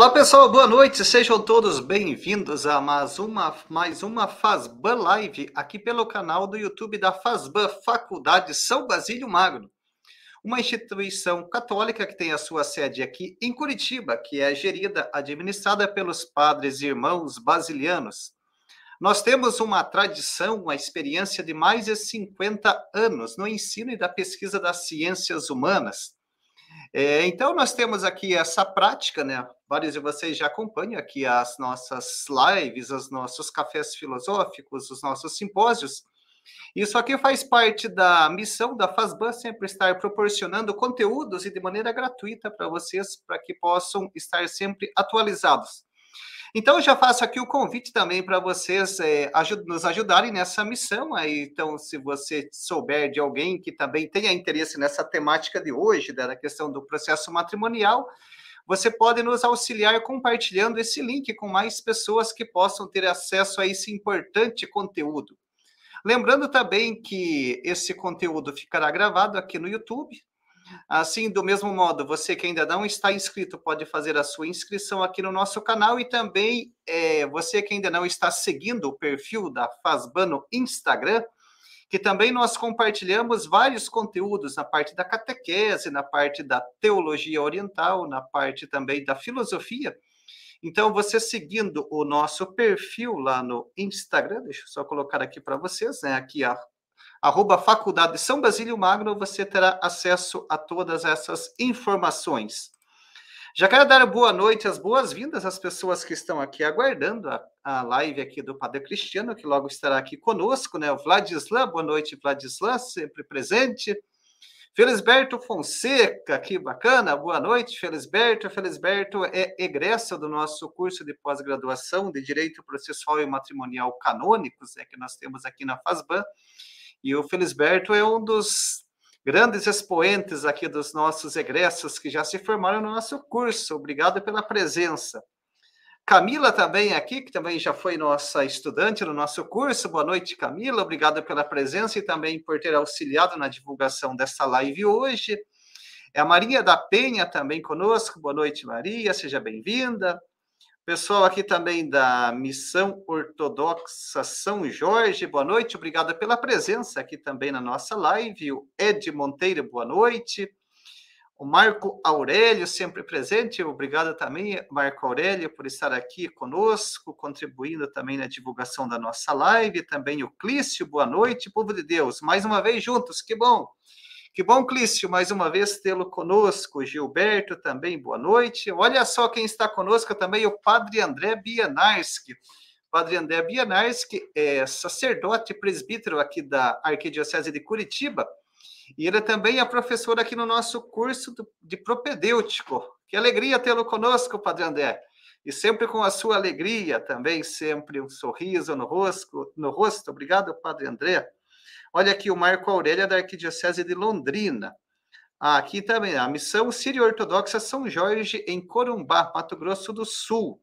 Olá pessoal, boa noite, sejam todos bem-vindos a mais uma, mais uma Fazban Live aqui pelo canal do YouTube da Fazban Faculdade São Basílio Magno, uma instituição católica que tem a sua sede aqui em Curitiba, que é gerida, administrada pelos padres e irmãos basilianos. Nós temos uma tradição, uma experiência de mais de 50 anos no ensino e da pesquisa das ciências humanas. É, então, nós temos aqui essa prática, né? Vários de vocês já acompanham aqui as nossas lives, os nossos cafés filosóficos, os nossos simpósios. Isso aqui faz parte da missão da Fazban sempre estar proporcionando conteúdos e de maneira gratuita para vocês, para que possam estar sempre atualizados. Então, eu já faço aqui o convite também para vocês é, ajud nos ajudarem nessa missão. Aí, então, se você souber de alguém que também tenha interesse nessa temática de hoje, da questão do processo matrimonial, você pode nos auxiliar compartilhando esse link com mais pessoas que possam ter acesso a esse importante conteúdo. Lembrando também que esse conteúdo ficará gravado aqui no YouTube, Assim, do mesmo modo, você que ainda não está inscrito pode fazer a sua inscrição aqui no nosso canal e também é, você que ainda não está seguindo o perfil da Fazban no Instagram, que também nós compartilhamos vários conteúdos na parte da catequese, na parte da teologia oriental, na parte também da filosofia. Então, você seguindo o nosso perfil lá no Instagram, deixa eu só colocar aqui para vocês, né? Aqui a arroba Faculdade São Basílio Magno, você terá acesso a todas essas informações. Já quero dar boa noite, as boas-vindas às pessoas que estão aqui aguardando a, a live aqui do Padre Cristiano, que logo estará aqui conosco, né? O Vladislan, boa noite, Vladislan, sempre presente. Felisberto Fonseca, que bacana, boa noite, Felisberto. Felisberto é egresso do nosso curso de pós-graduação de Direito Processual e Matrimonial Canônicos, é que nós temos aqui na FASBAN. E o Felisberto é um dos grandes expoentes aqui dos nossos egressos que já se formaram no nosso curso. Obrigado pela presença. Camila também aqui, que também já foi nossa estudante no nosso curso. Boa noite, Camila. Obrigado pela presença e também por ter auxiliado na divulgação dessa live hoje. É a Maria da Penha também conosco. Boa noite, Maria. Seja bem-vinda. Pessoal aqui também da Missão Ortodoxa São Jorge, boa noite, obrigado pela presença aqui também na nossa live. O Ed Monteiro, boa noite. O Marco Aurélio, sempre presente, obrigado também, Marco Aurélio, por estar aqui conosco, contribuindo também na divulgação da nossa live. Também o Clício, boa noite, povo de Deus, mais uma vez juntos, que bom. Que bom, Clício, mais uma vez tê-lo conosco. Gilberto também, boa noite. Olha só quem está conosco também, o Padre André Bianarski. Padre André Bianarski é sacerdote presbítero aqui da Arquidiocese de Curitiba, e ele também é professor aqui no nosso curso de propedêutico. Que alegria tê-lo conosco, Padre André. E sempre com a sua alegria também, sempre um sorriso no rosto. No rosto. Obrigado, Padre André. Olha aqui o Marco Aurélio da Arquidiocese de Londrina. Ah, aqui também, a Missão Sírio-Ortodoxa São Jorge, em Corumbá, Mato Grosso do Sul.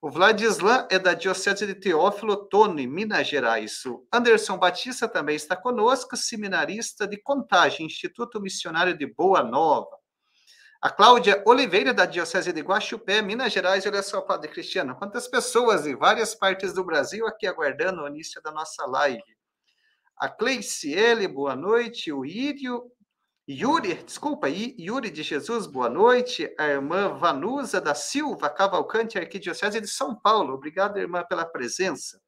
O Vladislan é da Diocese de Teófilo Tone, Minas Gerais. O Anderson Batista também está conosco, seminarista de Contagem, Instituto Missionário de Boa Nova. A Cláudia Oliveira, da Diocese de Guaxupé, Minas Gerais. Olha só, Padre Cristiano, quantas pessoas de várias partes do Brasil aqui aguardando o início da nossa live a Cleiciele, boa noite, o Írio, Yuri, desculpa, Yuri de Jesus, boa noite, a irmã Vanusa da Silva Cavalcante, Arquidiocese de São Paulo, obrigado, irmã, pela presença.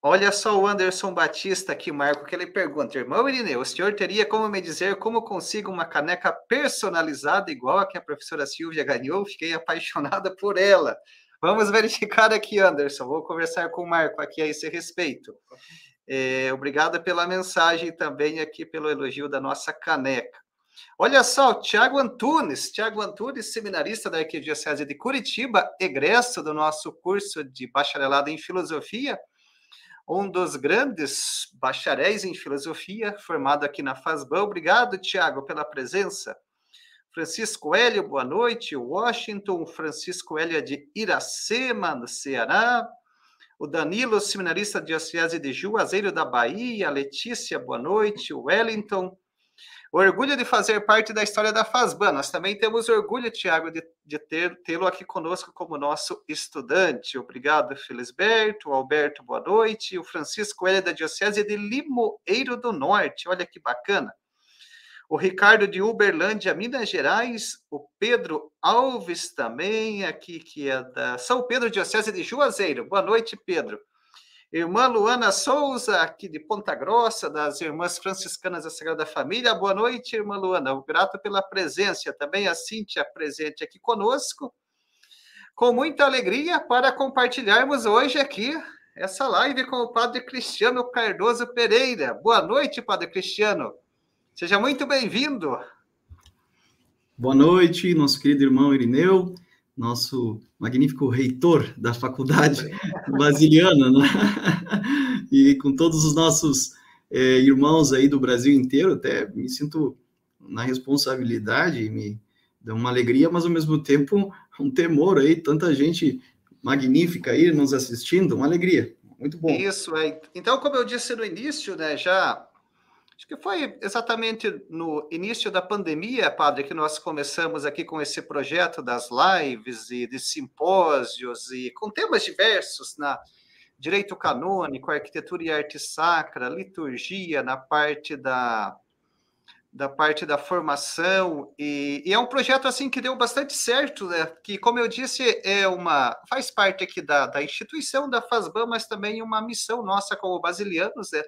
Olha só o Anderson Batista aqui, Marco, que ele pergunta, irmão Irineu, o senhor teria como me dizer como consigo uma caneca personalizada igual a que a professora Silvia ganhou? Fiquei apaixonada por ela. Vamos verificar aqui, Anderson. Vou conversar com o Marco aqui a esse respeito. É, obrigado pela mensagem também aqui pelo elogio da nossa caneca. Olha só, o Tiago Antunes, Tiago Antunes, seminarista da Arquidiocese de Curitiba, egresso do nosso curso de bacharelado em filosofia, um dos grandes bacharéis em filosofia, formado aqui na FASBAN. Obrigado, Tiago, pela presença. Francisco Hélio, boa noite. Washington, Francisco Hélio é de Iracema, no Ceará. O Danilo, seminarista diocese de Juazeiro da Bahia. Letícia, boa noite. Wellington. Orgulho de fazer parte da história da FASBAN. Nós também temos orgulho, Tiago, de, de tê-lo aqui conosco como nosso estudante. Obrigado, Felisberto. Alberto, boa noite. O Francisco L. da Diocese de Limoeiro do Norte. Olha que bacana. O Ricardo de Uberlândia, Minas Gerais. O Pedro Alves também, aqui, que é da São Pedro, Diocese de Juazeiro. Boa noite, Pedro. Irmã Luana Souza, aqui de Ponta Grossa, das Irmãs Franciscanas da Sagrada Família. Boa noite, irmã Luana. Grato pela presença. Também a Cíntia presente aqui conosco. Com muita alegria para compartilharmos hoje aqui essa live com o Padre Cristiano Cardoso Pereira. Boa noite, Padre Cristiano. Seja muito bem-vindo. Boa noite, nosso querido irmão Irineu nosso magnífico reitor da faculdade basiliana, né? e com todos os nossos é, irmãos aí do Brasil inteiro, até me sinto na responsabilidade, me dá uma alegria, mas ao mesmo tempo um temor aí, tanta gente magnífica aí nos assistindo, uma alegria, muito bom. Isso, é. Então, como eu disse no início, né, já Acho que foi exatamente no início da pandemia, padre, que nós começamos aqui com esse projeto das lives e de simpósios e com temas diversos na direito canônico, arquitetura e arte sacra, liturgia, na parte da da parte da formação e, e, é um projeto assim que deu bastante certo, né? Que como eu disse é uma faz parte aqui da, da instituição da Fasban, mas também uma missão nossa como basilianos, né?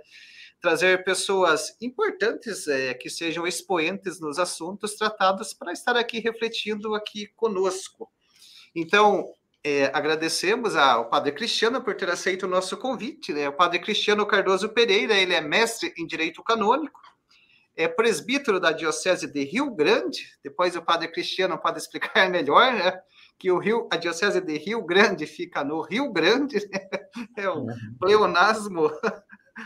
Trazer pessoas importantes é, que sejam expoentes nos assuntos tratados para estar aqui refletindo aqui conosco. Então, é, agradecemos ao Padre Cristiano por ter aceito o nosso convite. Né? O Padre Cristiano Cardoso Pereira, ele é mestre em Direito Canônico, é presbítero da Diocese de Rio Grande. Depois o Padre Cristiano pode explicar melhor, né? Que o Rio, a Diocese de Rio Grande fica no Rio Grande, né? é um uhum. pleonasmo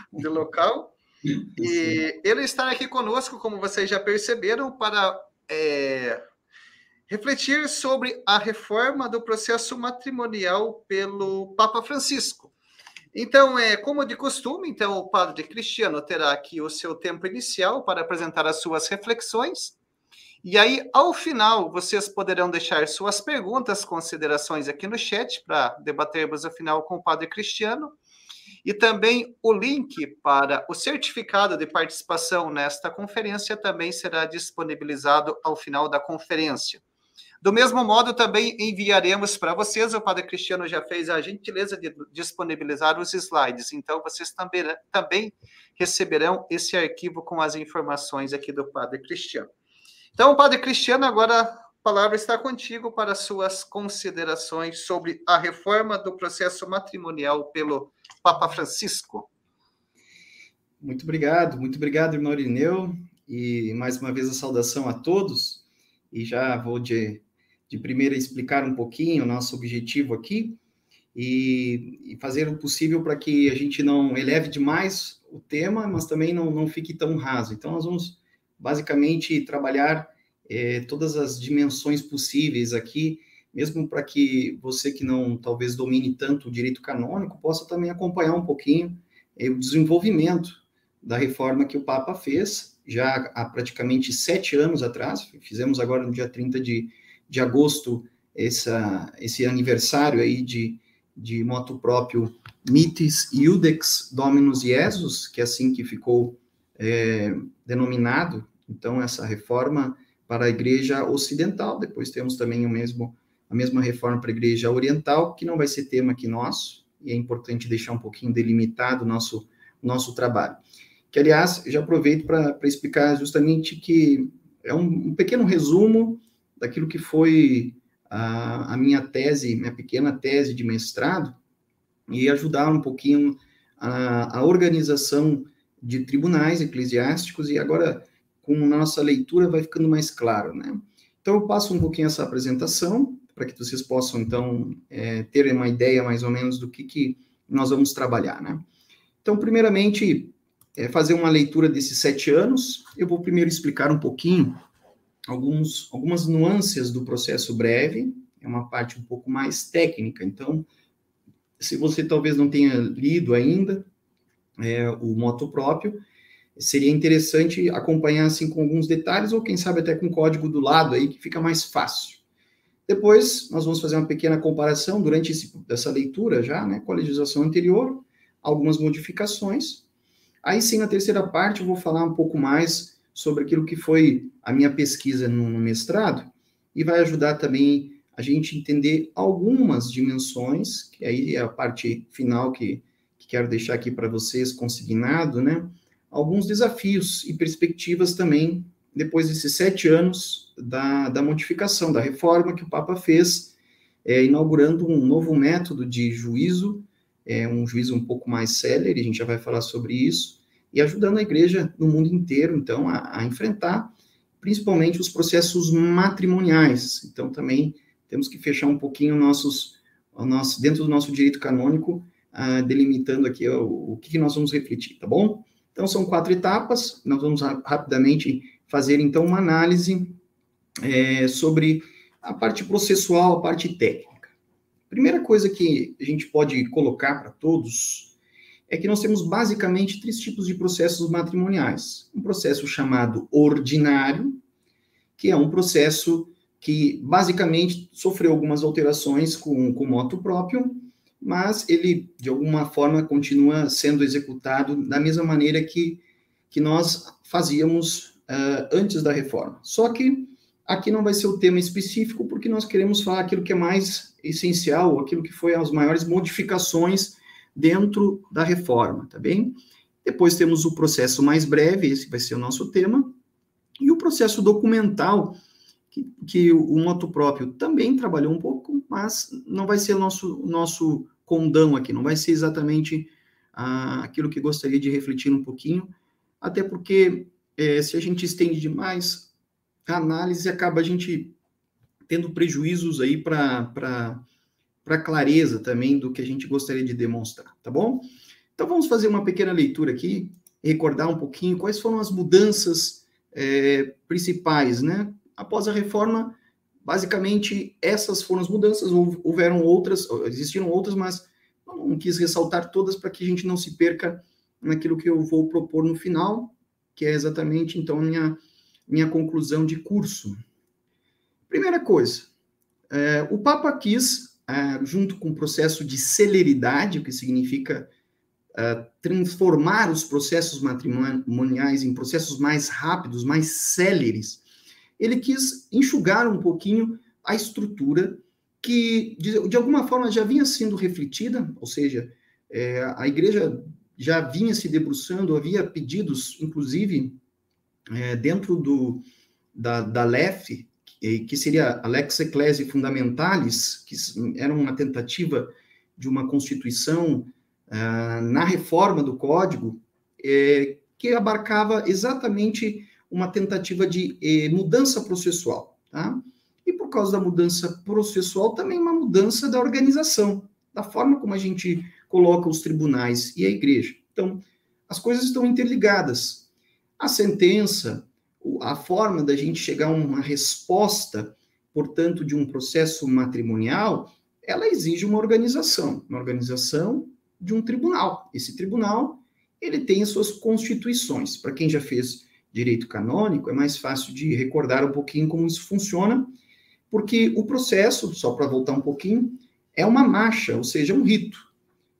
do local. E ele está aqui conosco, como vocês já perceberam, para é, refletir sobre a reforma do processo matrimonial pelo Papa Francisco. Então, é como de costume, então o padre Cristiano terá aqui o seu tempo inicial para apresentar as suas reflexões. E aí, ao final, vocês poderão deixar suas perguntas, considerações aqui no chat para debatermos afinal com o padre Cristiano. E também o link para o certificado de participação nesta conferência também será disponibilizado ao final da conferência. Do mesmo modo, também enviaremos para vocês, o Padre Cristiano já fez a gentileza de disponibilizar os slides, então vocês também, também receberão esse arquivo com as informações aqui do Padre Cristiano. Então, Padre Cristiano, agora palavra está contigo para suas considerações sobre a reforma do processo matrimonial pelo Papa Francisco. Muito obrigado, muito obrigado, irmão Irineu, e mais uma vez a saudação a todos. E já vou de, de primeira explicar um pouquinho o nosso objetivo aqui e, e fazer o possível para que a gente não eleve demais o tema, mas também não, não fique tão raso. Então, nós vamos basicamente trabalhar é, todas as dimensões possíveis aqui mesmo para que você que não talvez domine tanto o direito canônico possa também acompanhar um pouquinho eh, o desenvolvimento da reforma que o Papa fez já há praticamente sete anos atrás, fizemos agora no dia 30 de, de agosto essa, esse aniversário aí de, de moto próprio Mitis Iudex Dominus Jesus, que é assim que ficou é, denominado, então essa reforma para a igreja ocidental, depois temos também o mesmo a mesma reforma para a Igreja Oriental, que não vai ser tema aqui nosso, e é importante deixar um pouquinho delimitado o nosso, nosso trabalho. Que, aliás, já aproveito para explicar justamente que é um, um, pequeno resumo daquilo que foi a, a, minha tese, minha pequena tese de mestrado, e ajudar um pouquinho a, a organização de tribunais eclesiásticos, e agora, com nossa leitura, vai ficando mais claro, né? Então, eu passo um pouquinho essa apresentação, para que vocês possam, então, é, ter uma ideia mais ou menos do que, que nós vamos trabalhar, né? Então, primeiramente, é fazer uma leitura desses sete anos. Eu vou primeiro explicar um pouquinho alguns, algumas nuances do processo breve, é uma parte um pouco mais técnica. Então, se você talvez não tenha lido ainda é, o moto próprio, seria interessante acompanhar assim com alguns detalhes, ou quem sabe até com código do lado aí, que fica mais fácil. Depois, nós vamos fazer uma pequena comparação durante esse, essa leitura já, né, com a legislação anterior, algumas modificações. Aí sim, na terceira parte, eu vou falar um pouco mais sobre aquilo que foi a minha pesquisa no, no mestrado, e vai ajudar também a gente entender algumas dimensões, que aí é a parte final que, que quero deixar aqui para vocês consignado, né? Alguns desafios e perspectivas também depois desses sete anos da, da modificação, da reforma que o Papa fez, é, inaugurando um novo método de juízo, é, um juízo um pouco mais célere, a gente já vai falar sobre isso, e ajudando a igreja no mundo inteiro, então, a, a enfrentar principalmente os processos matrimoniais. Então, também temos que fechar um pouquinho nossos, nosso, dentro do nosso direito canônico, uh, delimitando aqui o, o que, que nós vamos refletir, tá bom? Então, são quatro etapas, nós vamos rapidamente fazer, então, uma análise é, sobre a parte processual, a parte técnica. Primeira coisa que a gente pode colocar para todos é que nós temos basicamente três tipos de processos matrimoniais. Um processo chamado ordinário, que é um processo que basicamente sofreu algumas alterações com, com moto próprio, mas ele, de alguma forma, continua sendo executado da mesma maneira que, que nós fazíamos uh, antes da reforma. Só que aqui não vai ser o tema específico, porque nós queremos falar aquilo que é mais essencial, aquilo que foi as maiores modificações dentro da reforma, tá bem? Depois temos o processo mais breve, esse vai ser o nosso tema, e o processo documental, que, que o moto próprio também trabalhou um pouco, mas não vai ser o nosso, nosso condão aqui, não vai ser exatamente ah, aquilo que gostaria de refletir um pouquinho, até porque é, se a gente estende demais a análise, acaba a gente tendo prejuízos aí para a clareza também do que a gente gostaria de demonstrar, tá bom? Então vamos fazer uma pequena leitura aqui, recordar um pouquinho quais foram as mudanças é, principais, né? Após a reforma, basicamente essas foram as mudanças, houveram outras, existiram outras, mas não quis ressaltar todas para que a gente não se perca naquilo que eu vou propor no final, que é exatamente, então, minha, minha conclusão de curso. Primeira coisa, é, o Papa quis, é, junto com o processo de celeridade, o que significa é, transformar os processos matrimoniais em processos mais rápidos, mais céleres, ele quis enxugar um pouquinho a estrutura que, de, de alguma forma, já vinha sendo refletida, ou seja, é, a igreja já vinha se debruçando, havia pedidos, inclusive, é, dentro do, da, da LEF, que, seria a Lex Ecclesiae Fundamentalis, que era uma tentativa de uma constituição uh, na reforma do Código, é, que abarcava exatamente uma tentativa de eh, mudança processual, tá? E por causa da mudança processual, também uma mudança da organização, da forma como a gente coloca os tribunais e a igreja. Então, as coisas estão interligadas. A sentença, a forma da gente chegar a uma resposta, portanto, de um processo matrimonial, ela exige uma organização, uma organização de um tribunal. Esse tribunal, ele tem as suas constituições. Para quem já fez direito canônico, é mais fácil de recordar um pouquinho como isso funciona, porque o processo, só para voltar um pouquinho, é uma marcha, ou seja, um rito.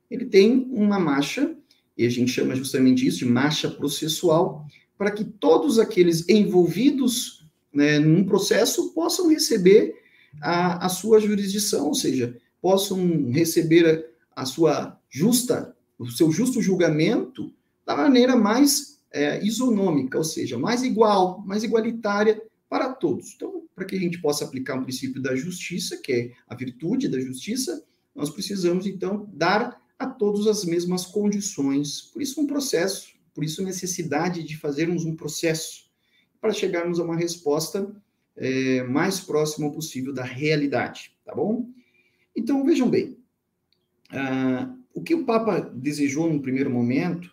Ele tem uma marcha, e a gente chama justamente isso de marcha processual, para que todos aqueles envolvidos né, num processo possam receber a, a sua jurisdição, ou seja, possam receber a, a sua justa, o seu justo julgamento da maneira mais é, isonômica, ou seja, mais igual, mais igualitária para todos. Então, para que a gente possa aplicar o um princípio da justiça, que é a virtude da justiça, nós precisamos, então, dar a todas as mesmas condições. Por isso, um processo, por isso, necessidade de fazermos um processo para chegarmos a uma resposta é, mais próxima possível da realidade, tá bom? Então, vejam bem, uh, o que o Papa desejou no primeiro momento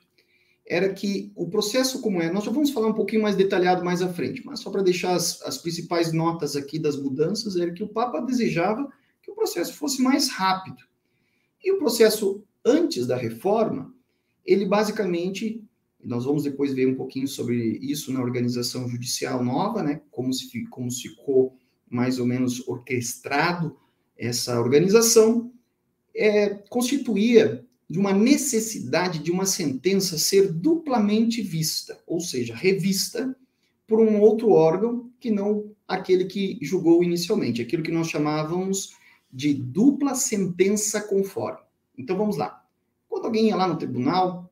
era que o processo como é, nós já vamos falar um pouquinho mais detalhado mais à frente, mas só para deixar as, as principais notas aqui das mudanças, era que o Papa desejava que o processo fosse mais rápido. E o processo antes da reforma, ele basicamente Nós vamos depois ver um pouquinho sobre isso na organização judicial nova, né? Como se como ficou mais ou menos orquestrado essa organização, é, constituía de uma necessidade de uma sentença ser duplamente vista, ou seja, revista por um outro órgão que não aquele que julgou inicialmente, aquilo que nós chamávamos de dupla sentença conforme. Então vamos lá. Quando alguém ia lá no tribunal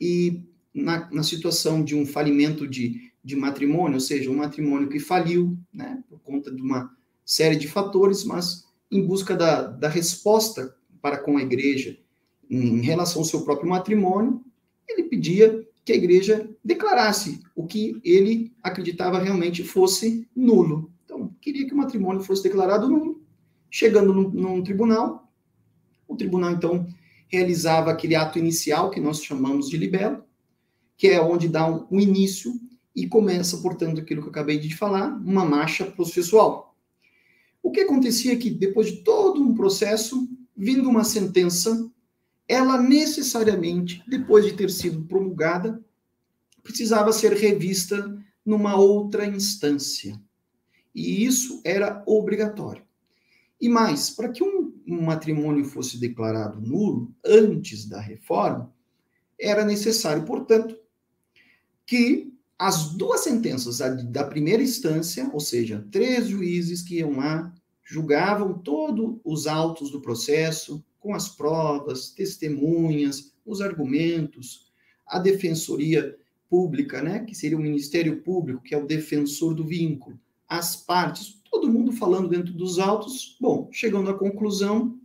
e na, na situação de um falimento de, de matrimônio, ou seja, um matrimônio que faliu, né, por conta de uma série de fatores, mas em busca da, da resposta para com a igreja em relação ao seu próprio matrimônio, ele pedia que a igreja declarasse o que ele acreditava realmente fosse nulo. Então, queria que o matrimônio fosse declarado nulo. Chegando num, num tribunal, o tribunal, então, realizava aquele ato inicial que nós chamamos de libelo, que é onde dá um, um início e começa, portanto, aquilo que eu acabei de falar, uma marcha processual. O que acontecia é que, depois de todo um processo, vindo uma sentença, ela necessariamente, depois de ter sido promulgada, precisava ser revista numa outra instância. E isso era obrigatório. E mais, para que um, matrimônio fosse declarado nulo antes da reforma, era necessário, portanto, que as duas sentenças da primeira instância, ou seja, três juízes que iam lá, julgavam todos os autos do processo, com as provas, testemunhas, os argumentos, a defensoria pública, né, que seria o Ministério Público, que é o defensor do vínculo, as partes, todo mundo falando dentro dos autos. Bom, chegando à conclusão,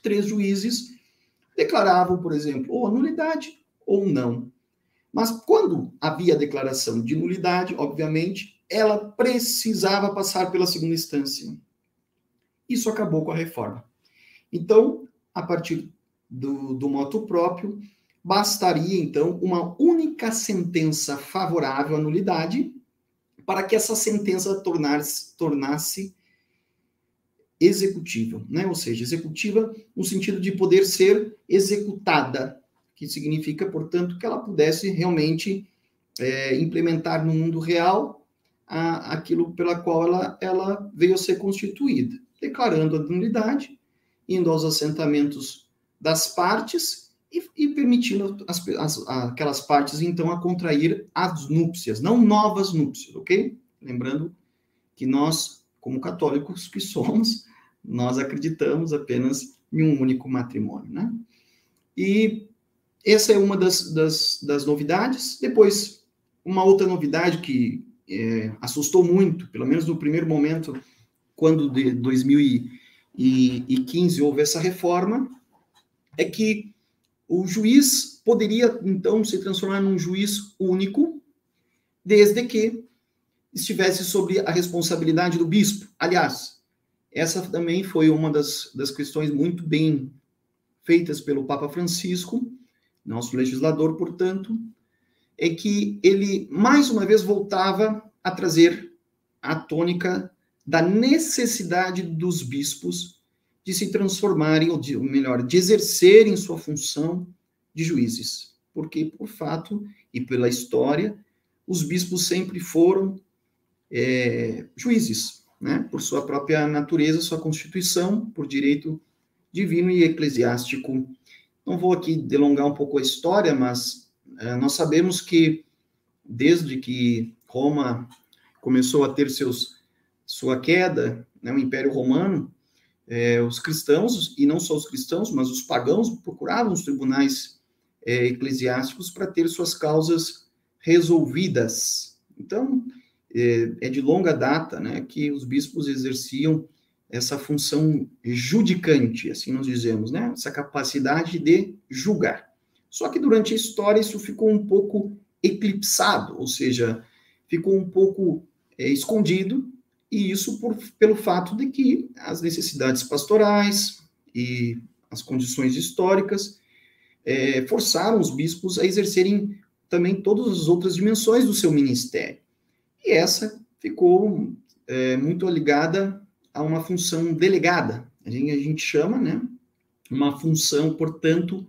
três juízes declaravam, por exemplo, ou nulidade ou não. Mas quando havia declaração de nulidade, obviamente, ela precisava passar pela segunda instância. Isso acabou com a reforma. Então, a partir do, do moto próprio, bastaria, então, uma única sentença favorável à nulidade para que essa sentença tornasse, tornasse executível, né? Ou seja, executiva no sentido de poder ser executada, que significa, portanto, que ela pudesse realmente é, implementar no mundo real a, aquilo pela qual ela, ela veio a ser constituída, declarando a nulidade, indo aos assentamentos das partes e, e permitindo as, as, aquelas partes, então, a contrair as núpcias, não novas núpcias, ok? Lembrando que nós, como católicos que somos, nós acreditamos apenas em um único matrimônio, né? E essa é uma das, das, das novidades. Depois, uma outra novidade que é, assustou muito, pelo menos no primeiro momento, quando de 2015 houve essa reforma, é que o juiz poderia, então, se transformar num juiz único, desde que estivesse sobre a responsabilidade do bispo. Aliás, essa também foi uma das, das questões muito bem feitas pelo Papa Francisco, nosso legislador, portanto, é que ele, mais uma vez, voltava a trazer a tônica da necessidade dos bispos de se transformarem, ou, de, ou melhor, de exercerem sua função de juízes. Porque, por fato e pela história, os bispos sempre foram é, juízes, né? por sua própria natureza, sua constituição, por direito divino e eclesiástico. Não vou aqui delongar um pouco a história, mas é, nós sabemos que desde que Roma começou a ter seus, sua queda, né, o Império Romano, é, os cristãos, e não só os cristãos, mas os pagãos, procuravam os tribunais é, eclesiásticos para ter suas causas resolvidas. Então, é, é, de longa data né, que os bispos exerciam essa função judicante, assim nós dizemos, né, essa capacidade de julgar. Só que durante a história isso ficou um pouco eclipsado, ou seja, ficou um pouco é, escondido, e isso por, pelo fato de que as necessidades pastorais e as condições históricas é, forçaram os bispos a exercerem também todas as outras dimensões do seu ministério. E essa ficou é, muito ligada a uma função delegada. A gente, a gente chama, né, uma função, portanto,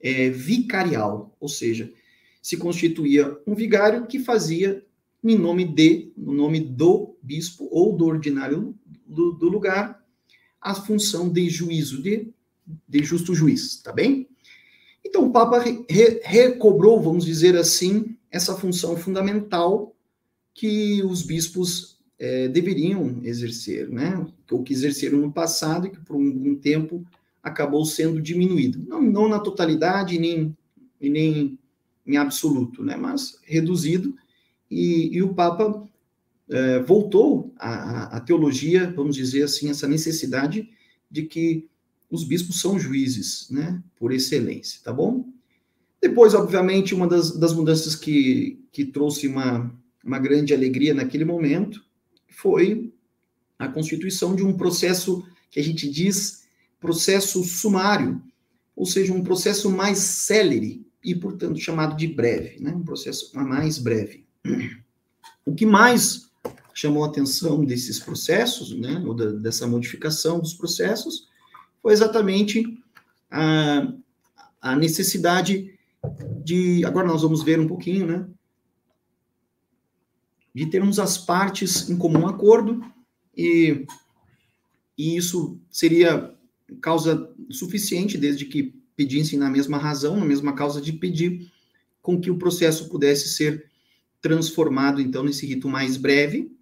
é, vicarial, ou seja, se constituía um vigário que fazia em nome de, no nome do bispo ou do ordinário do, do lugar, a função de juízo, de, de justo juiz, tá bem? Então o Papa re, recobrou, vamos dizer assim, essa função fundamental que os bispos é, deveriam exercer, né? Ou que exerceram no passado e que por um, um tempo acabou sendo diminuído. Não, não na totalidade, nem, nem em absoluto, né? Mas reduzido e, e o Papa é, voltou à, teologia, vamos dizer assim, essa necessidade de que os bispos são juízes, né, por excelência, tá bom? Depois, obviamente, uma das, das mudanças que, que trouxe uma, uma grande alegria naquele momento foi a constituição de um processo que a gente diz processo sumário, ou seja, um processo mais célere e, portanto, chamado de breve, né? um processo mais breve. O que mais chamou a atenção desses processos, né, ou da, dessa modificação dos processos, foi exatamente a, a necessidade de. Agora nós vamos ver um pouquinho, né? De termos as partes em comum acordo, e, e isso seria causa suficiente, desde que pedissem na mesma razão, na mesma causa de pedir, com que o processo pudesse ser transformado então nesse rito mais breve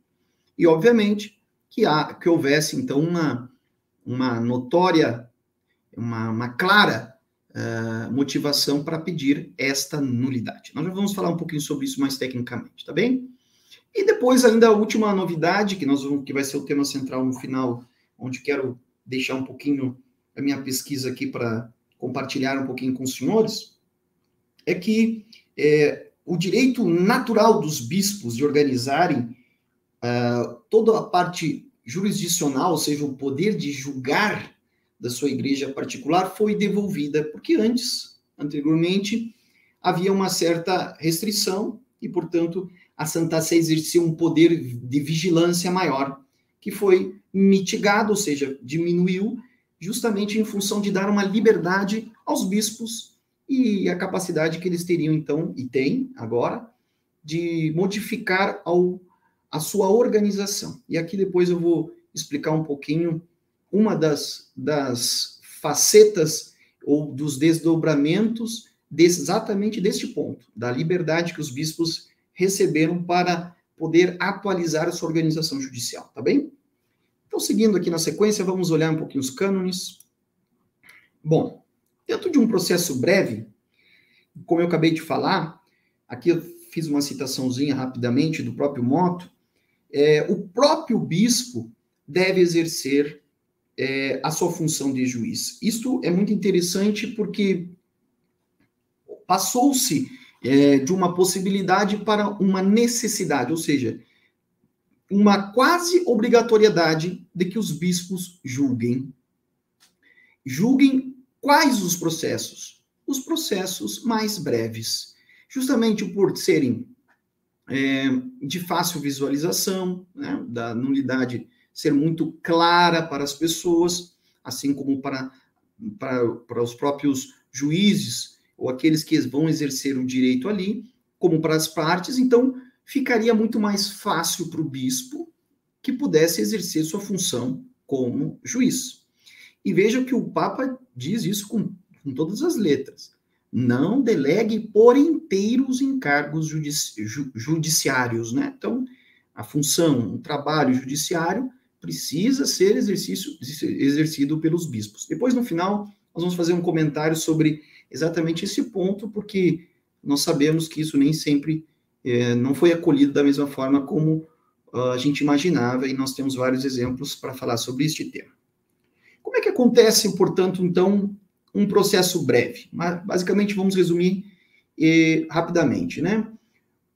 e obviamente que há que houvesse então uma uma notória uma, uma clara uh, motivação para pedir esta nulidade. Nós já vamos falar um pouquinho sobre isso mais tecnicamente, tá bem? E depois ainda a última novidade que nós vamos que vai ser o tema central no final, onde quero deixar um pouquinho a minha pesquisa aqui para compartilhar um pouquinho com os senhores, é que é, o direito natural dos bispos de organizarem uh, toda a parte jurisdicional, ou seja, o poder de julgar da sua igreja particular, foi devolvida, porque antes, anteriormente, havia uma certa restrição e, portanto, a Santa Sé exercia um poder de vigilância maior, que foi mitigado, ou seja, diminuiu, justamente em função de dar uma liberdade aos bispos e a capacidade que eles teriam, então, e têm agora, de modificar ao, a sua organização. E aqui depois eu vou explicar um pouquinho uma das, das facetas ou dos desdobramentos exatamente deste ponto, da liberdade que os bispos receberam para poder atualizar a sua organização judicial, tá bem? Então, seguindo aqui na sequência, vamos olhar um pouquinho os cânones. Bom, Dentro de um processo breve, como eu acabei de falar, aqui eu fiz uma citaçãozinha rapidamente do próprio Moto, é, o próprio bispo deve exercer é, a sua função de juiz. Isto é muito interessante porque passou-se é, de uma possibilidade para uma necessidade, ou seja, uma quase obrigatoriedade de que os bispos julguem. Julguem Quais os processos? Os processos mais breves, justamente por serem é, de fácil visualização, né, da nulidade ser muito clara para as pessoas, assim como para, para, para os próprios juízes ou aqueles que vão exercer o direito ali, como para as partes, então ficaria muito mais fácil para o bispo que pudesse exercer sua função como juiz. E veja que o Papa diz isso com, com todas as letras. Não delegue por inteiro os encargos judici judiciários, né? Então, a função, o trabalho judiciário precisa ser exercido pelos bispos. Depois, no final, nós vamos fazer um comentário sobre exatamente esse ponto, porque nós sabemos que isso nem sempre é, não foi acolhido da mesma forma como uh, a gente imaginava, e nós temos vários exemplos para falar sobre este tema. Como é que acontece, portanto, então, um processo breve? Mas, basicamente, vamos resumir eh, rapidamente, né?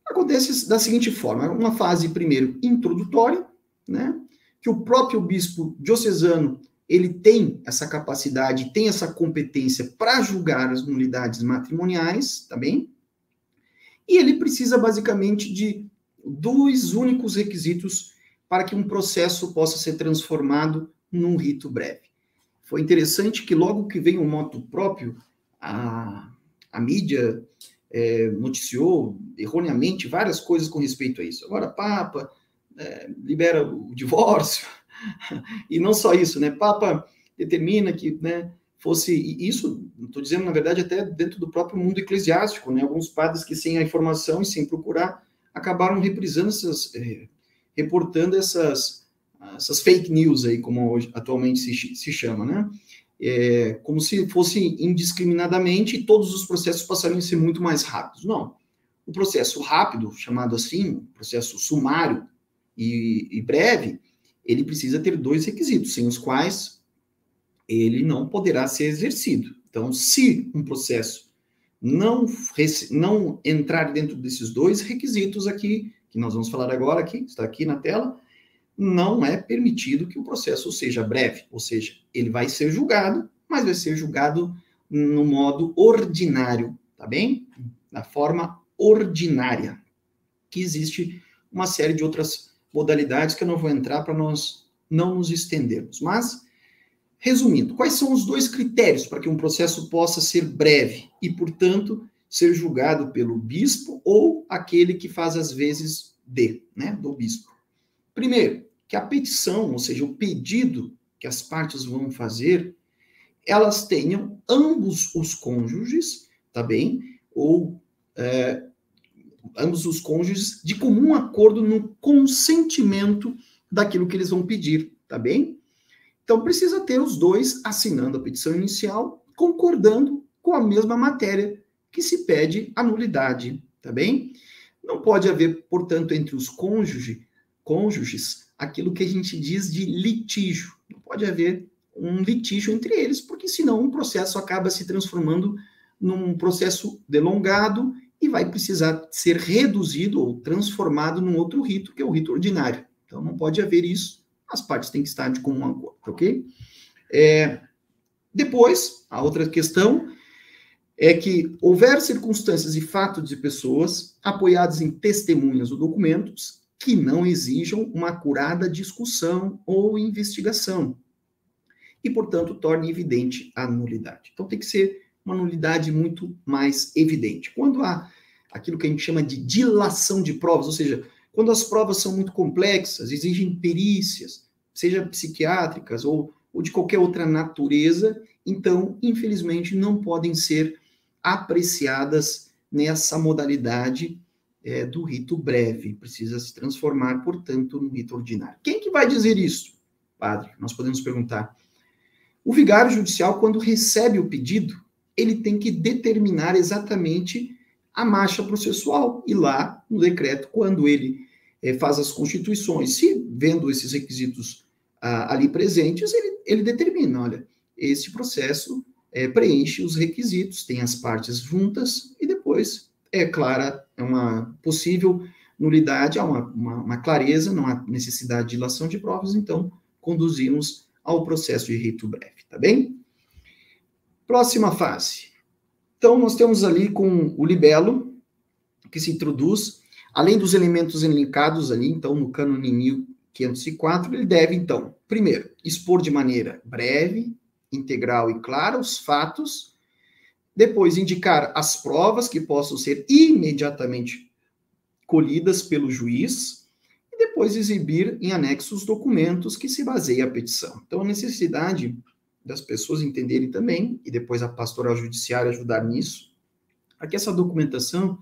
Acontece da seguinte forma: uma fase, primeiro, introdutória, né? Que o próprio bispo diocesano ele tem essa capacidade, tem essa competência para julgar as nulidades matrimoniais, tá bem? E ele precisa basicamente de dois únicos requisitos para que um processo possa ser transformado num rito breve. Foi interessante que logo que vem o moto próprio, a, a mídia é, noticiou erroneamente várias coisas com respeito a isso. Agora, Papa é, libera o divórcio, e não só isso, né? Papa determina que, né, fosse isso, estou dizendo, na verdade, até dentro do próprio mundo eclesiástico, né? Alguns padres que sem a informação e sem procurar acabaram reprisando essas, é, reportando essas, essas fake news aí, como hoje, atualmente se, se chama, né? é, como se fosse indiscriminadamente e todos os processos passariam a ser muito mais rápidos. Não. O processo rápido, chamado assim, processo sumário e, e breve, ele precisa ter dois requisitos, sem os quais ele não poderá ser exercido. Então, se um processo não, não entrar dentro desses dois requisitos aqui, que nós vamos falar agora aqui, está aqui na tela, não é permitido que o processo seja breve, ou seja, ele vai ser julgado, mas vai ser julgado no modo ordinário, tá bem? Na forma ordinária, que existe uma série de outras modalidades que eu não vou entrar para nós não nos estendermos. Mas, resumindo, quais são os dois critérios para que um processo possa ser breve e, portanto, ser julgado pelo bispo ou aquele que faz as vezes de, né, do bispo? Primeiro, que a petição, ou seja, o pedido que as partes vão fazer, elas tenham ambos os cônjuges, tá bem? Ou é, ambos os cônjuges de comum acordo no consentimento daquilo que eles vão pedir, tá bem? Então precisa ter os dois assinando a petição inicial, concordando com a mesma matéria que se pede a nulidade, tá bem? Não pode haver, portanto, entre os cônjuges cônjuges aquilo que a gente diz de litígio. Não pode haver um litígio entre eles, porque senão um processo acaba se transformando num processo delongado e vai precisar ser reduzido ou transformado num outro rito, que é o rito ordinário. Então não pode haver isso, as partes têm que estar de comum acordo, ok? É, depois, a outra questão é que houver circunstâncias e fatos de pessoas apoiados em testemunhas ou documentos que não exijam uma acurada discussão ou investigação e, portanto, torne evidente a nulidade. Então, tem que ser uma nulidade muito mais evidente. Quando há aquilo que a gente chama de dilação de provas, ou seja, quando as provas são muito complexas, exigem perícias, seja psiquiátricas ou, ou de qualquer outra natureza, então, infelizmente, não podem ser apreciadas nessa modalidade é, do rito breve, precisa se transformar, portanto, no rito ordinário. Quem que vai dizer isso? Padre, nós podemos perguntar. O vigário judicial, quando recebe o pedido, ele tem que determinar exatamente a marcha processual. E lá, no decreto, quando ele é, faz as constituições, se vendo esses requisitos ah, ali presentes, ele, ele determina, olha, esse processo é, preenche os requisitos, tem as partes juntas e depois é clara, uma possível nulidade, há uma, uma, uma, clareza, não há necessidade de ilação de provas, então conduzimos ao processo de rito breve, tá bem? Próxima fase. Então, nós temos ali com o libelo, que se introduz, além dos elementos elencados ali, então, no cânone 1504, ele deve, então, primeiro, expor de maneira breve, integral e clara os fatos depois, indicar as provas que possam ser imediatamente colhidas pelo juiz. E depois, exibir em anexo os documentos que se baseia a petição. Então, a necessidade das pessoas entenderem também, e depois a pastoral judiciária ajudar nisso, a que essa documentação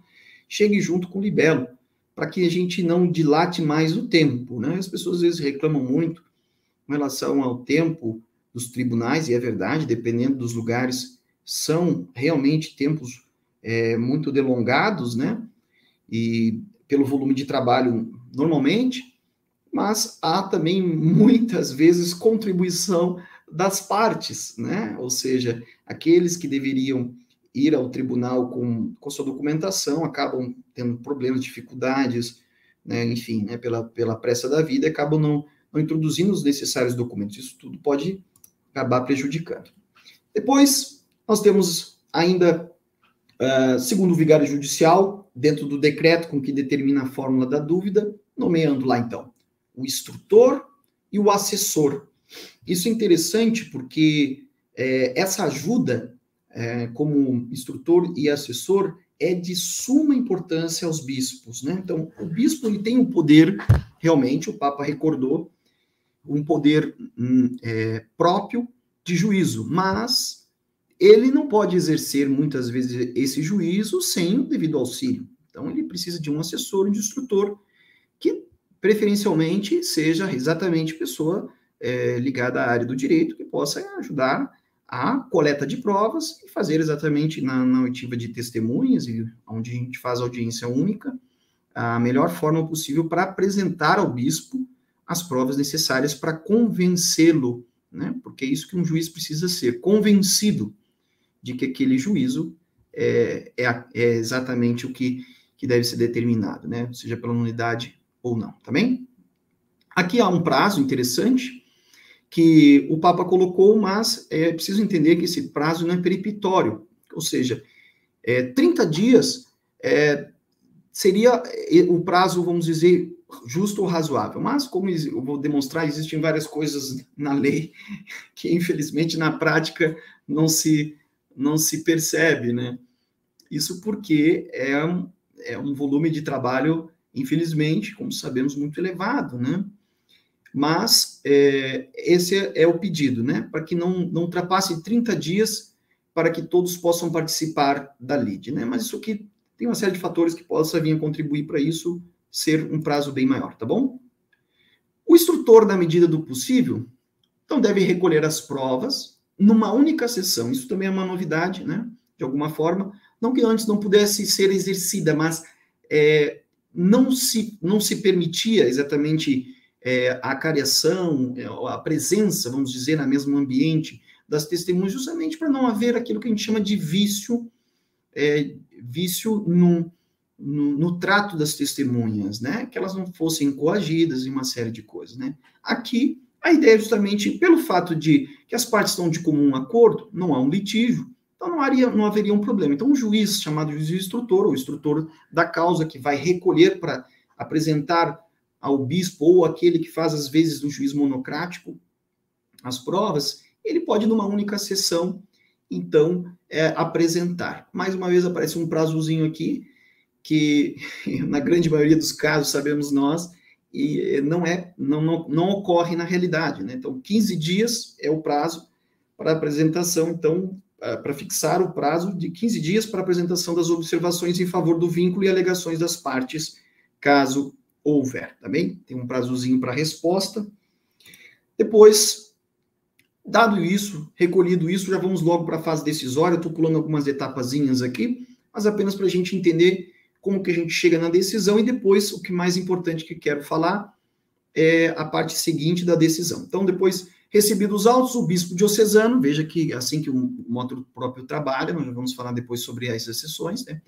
chegue junto com o libelo, para que a gente não dilate mais o tempo. Né? As pessoas às vezes reclamam muito com relação ao tempo dos tribunais, e é verdade, dependendo dos lugares são realmente tempos é, muito delongados, né? E pelo volume de trabalho normalmente, mas há também muitas vezes contribuição das partes, né? Ou seja, aqueles que deveriam ir ao tribunal com, com sua documentação acabam tendo problemas, dificuldades, né? enfim, né? pela, pela pressa da vida, acabam não, não introduzindo os necessários documentos. Isso tudo pode acabar prejudicando. Depois, nós temos ainda, uh, segundo o vigário judicial, dentro do decreto com que determina a fórmula da dúvida, nomeando lá então o instrutor e o assessor. Isso é interessante porque é, essa ajuda, é, como instrutor e assessor, é de suma importância aos bispos, né? Então, o bispo ele tem um poder, realmente, o Papa recordou, um poder hum, é, próprio de juízo, mas ele não pode exercer muitas vezes esse juízo sem o devido auxílio. Então, ele precisa de um assessor, um instrutor, que preferencialmente seja exatamente pessoa é, ligada à área do direito, que possa ajudar a coleta de provas e fazer exatamente na, na oitiva de testemunhas, e onde a gente faz audiência única, a melhor forma possível para apresentar ao bispo as provas necessárias para convencê-lo, né? Porque é isso que um juiz precisa ser, convencido de que aquele juízo é, é, é exatamente o que, que deve ser determinado, né? Seja pela unidade ou não, tá bem? Aqui há um prazo interessante que o Papa colocou, mas é preciso entender que esse prazo não é peripitório, ou seja, é, 30 dias é, seria é, o prazo, vamos dizer, justo ou razoável. Mas, como eu vou demonstrar, existem várias coisas na lei que, infelizmente, na prática não se, não se percebe, né? Isso porque é um, é um volume de trabalho, infelizmente, como sabemos, muito elevado, né? Mas é, esse é, é o pedido, né? Para que não, não ultrapasse 30 dias para que todos possam participar da LID, né? Mas isso aqui tem uma série de fatores que possam vir a contribuir para isso ser um prazo bem maior, tá bom? O instrutor, na medida do possível, então deve recolher as provas numa única sessão. Isso também é uma novidade, né? De alguma forma, não que antes não pudesse ser exercida, mas é, não se não se permitia exatamente é, a cariação, é, a presença, vamos dizer, na mesmo ambiente das testemunhas, justamente para não haver aquilo que a gente chama de vício, é, vício no, no, no, trato das testemunhas, né? Que elas não fossem coagidas e uma série de coisas, né? Aqui, a ideia é justamente pelo fato de que as partes estão de comum acordo, não há um litígio, então não, haria, não haveria um problema. Então, um juiz, chamado juiz instrutor, ou instrutor da causa, que vai recolher para apresentar ao bispo ou aquele que faz, às vezes, do juiz monocrático as provas, ele pode, numa única sessão, então, é, apresentar. Mais uma vez aparece um prazozinho aqui, que na grande maioria dos casos, sabemos nós, e não é, não, não, não ocorre na realidade, né? Então, 15 dias é o prazo para apresentação, então, para fixar o prazo de 15 dias para apresentação das observações em favor do vínculo e alegações das partes, caso houver, tá bem? Tem um prazozinho para resposta. Depois, dado isso, recolhido isso, já vamos logo para a fase decisória. Estou pulando algumas etapazinhas aqui, mas apenas para a gente entender como que a gente chega na decisão e depois o que mais importante que quero falar é a parte seguinte da decisão. Então, depois recebidos os autos, o bispo diocesano, veja que assim que o módulo próprio trabalha, nós vamos falar depois sobre as exceções, né?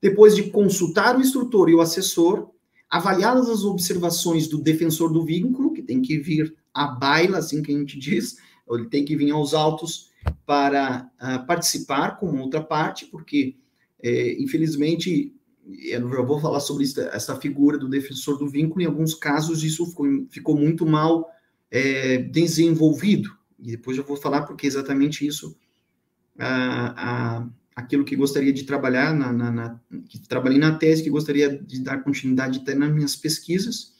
Depois de consultar o instrutor e o assessor, avaliadas as observações do defensor do vínculo, que tem que vir à baila, assim que a gente diz, ele tem que vir aos autos para uh, participar com outra parte, porque, é, infelizmente, eu já vou falar sobre isso, essa figura do defensor do vínculo, em alguns casos isso ficou, ficou muito mal é, desenvolvido, e depois eu vou falar porque exatamente isso a, a, aquilo que gostaria de trabalhar, na, na, na, que trabalhei na tese, que gostaria de dar continuidade até nas minhas pesquisas,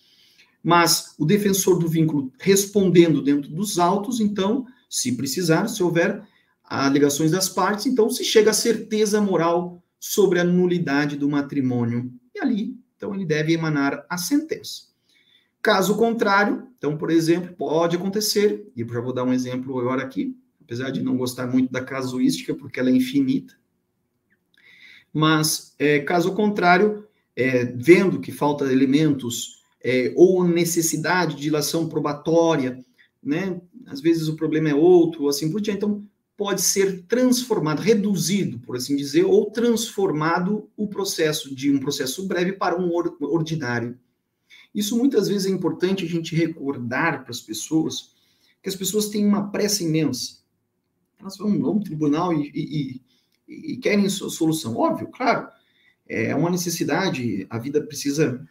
mas o defensor do vínculo respondendo dentro dos autos, então, se precisar, se houver alegações das partes, então se chega à certeza moral sobre a nulidade do matrimônio. E ali, então, ele deve emanar a sentença. Caso contrário, então, por exemplo, pode acontecer, e eu já vou dar um exemplo agora aqui, apesar de não gostar muito da casuística, porque ela é infinita, mas é, caso contrário, é, vendo que falta elementos é, ou necessidade de dilação probatória, né? Às vezes o problema é outro, ou assim por diante. Então, pode ser transformado, reduzido, por assim dizer, ou transformado o processo de um processo breve para um ordinário. Isso muitas vezes é importante a gente recordar para as pessoas que as pessoas têm uma pressa imensa. Elas vão ao tribunal e, e, e querem solução. Óbvio, claro, é uma necessidade, a vida precisa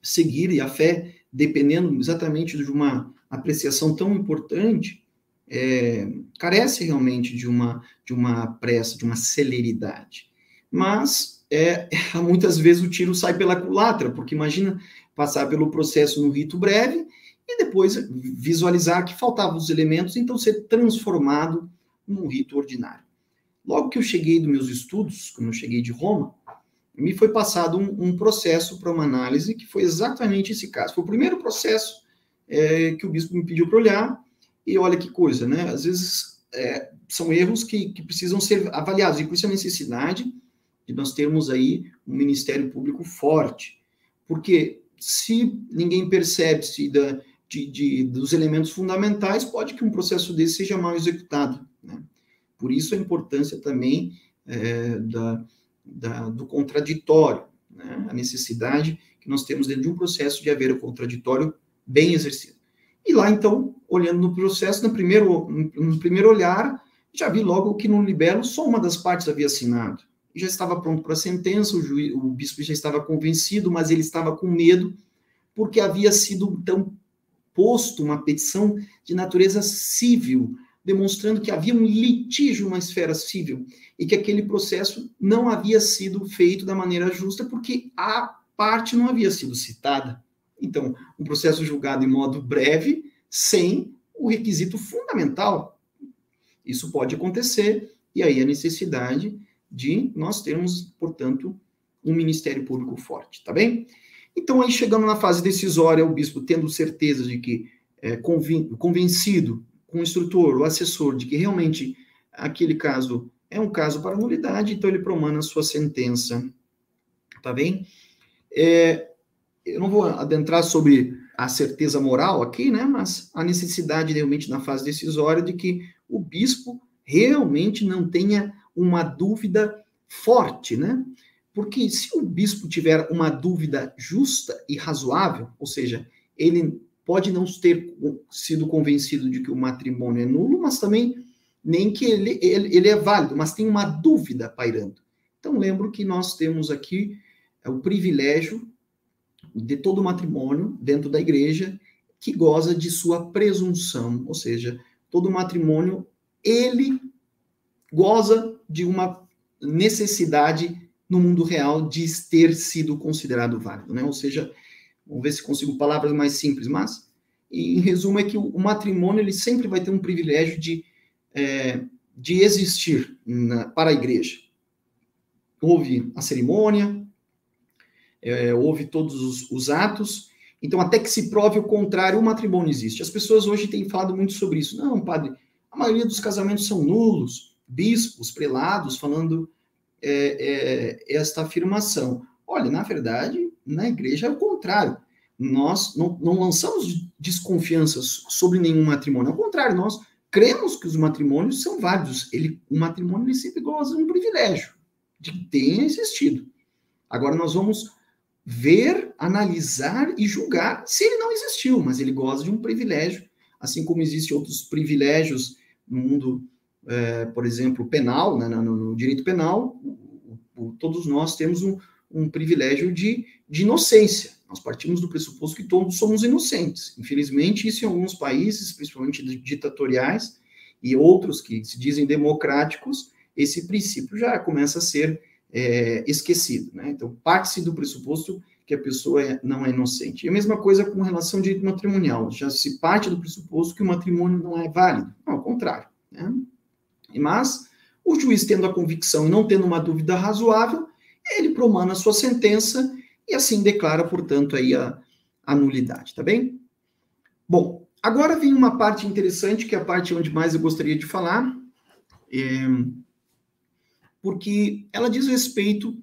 seguir e a fé, dependendo exatamente de uma apreciação tão importante, é, carece realmente de uma, de uma pressa, de uma celeridade. Mas é, muitas vezes o tiro sai pela culatra, porque imagina passar pelo processo no rito breve e depois visualizar que faltavam os elementos, então ser transformado num rito ordinário. Logo que eu cheguei dos meus estudos, quando eu cheguei de Roma, me foi passado um, um processo para uma análise que foi exatamente esse caso. Foi o primeiro processo é, que o bispo me pediu para olhar, e olha que coisa, né? Às vezes é, são erros que, que precisam ser avaliados, e por isso a necessidade de nós termos aí um Ministério Público forte. Porque se ninguém percebe-se da, de, de, dos elementos fundamentais, pode que um processo desse seja mal executado. Né? Por isso a importância também é, da, da, do contraditório, né? a necessidade que nós temos dentro de um processo de haver o contraditório bem exercido. E lá, então, olhando no processo, no primeiro, no primeiro olhar, já vi logo que no libelo só uma das partes havia assinado. Já estava pronto para a sentença, o, juiz, o bispo já estava convencido, mas ele estava com medo, porque havia sido, então, posto uma petição de natureza civil, demonstrando que havia um litígio na esfera civil e que aquele processo não havia sido feito da maneira justa, porque a parte não havia sido citada. Então, um processo julgado em modo breve, sem o requisito fundamental. Isso pode acontecer, e aí a necessidade de nós termos, portanto, um Ministério Público forte, tá bem? Então, aí chegando na fase decisória, o bispo tendo certeza de que, é, convencido com o instrutor, o assessor, de que realmente aquele caso é um caso para nulidade, então ele promana a sua sentença, tá bem? É, eu não vou adentrar sobre a certeza moral aqui, né, mas a necessidade realmente na fase decisória de que o bispo realmente não tenha uma dúvida forte, né? Porque se o bispo tiver uma dúvida justa e razoável, ou seja, ele pode não ter sido convencido de que o matrimônio é nulo, mas também nem que ele, ele, ele é válido, mas tem uma dúvida pairando. Então, lembro que nós temos aqui o privilégio de todo matrimônio dentro da igreja que goza de sua presunção, ou seja, todo matrimônio ele goza de uma necessidade no mundo real de ter sido considerado válido, né? Ou seja, vamos ver se consigo palavras mais simples, mas em resumo é que o, matrimônio ele sempre vai ter um privilégio de é, de existir na, para a igreja. Houve a cerimônia, é, houve todos os, os, atos. Então, até que se prove o contrário, o matrimônio existe. As pessoas hoje têm falado muito sobre isso. Não, padre, a maioria dos casamentos são nulos, bispos, prelados, falando é, é, esta afirmação. Olha, na verdade, na igreja é o contrário. Nós não, não lançamos desconfianças sobre nenhum matrimônio. Ao contrário, nós cremos que os matrimônios são válidos. Ele, o matrimônio ele sempre goza de um privilégio de que tenha existido. Agora nós vamos ver, analisar e julgar se ele não existiu, mas ele goza de um privilégio, assim como existem outros privilégios no mundo, é, por exemplo, penal, né, no, no, direito penal, o, o, todos nós temos um, um privilégio de, de inocência. Nós partimos do pressuposto que todos somos inocentes. Infelizmente, isso em alguns países, principalmente ditatoriais, e outros que se dizem democráticos, esse princípio já começa a ser é, esquecido. Né? Então, parte-se do pressuposto que a pessoa é, não é inocente. E a mesma coisa com relação ao direito matrimonial. Já se parte do pressuposto que o matrimônio não é válido. Não, ao contrário. Né? Mas, o juiz tendo a convicção e não tendo uma dúvida razoável, ele promana a sua sentença e assim declara, portanto, aí a, a nulidade, tá bem? Bom, agora vem uma parte interessante, que é a parte onde mais eu gostaria de falar. É, porque ela diz respeito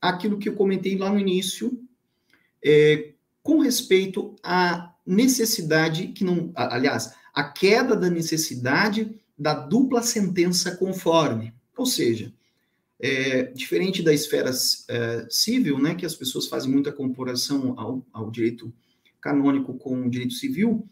àquilo que eu comentei lá no início, é, com respeito à necessidade que não, aliás, a queda da necessidade da dupla sentença conforme, ou seja, é, diferente da esfera é, civil, né, que as pessoas fazem muita comparação ao, ao direito canônico com o direito civil,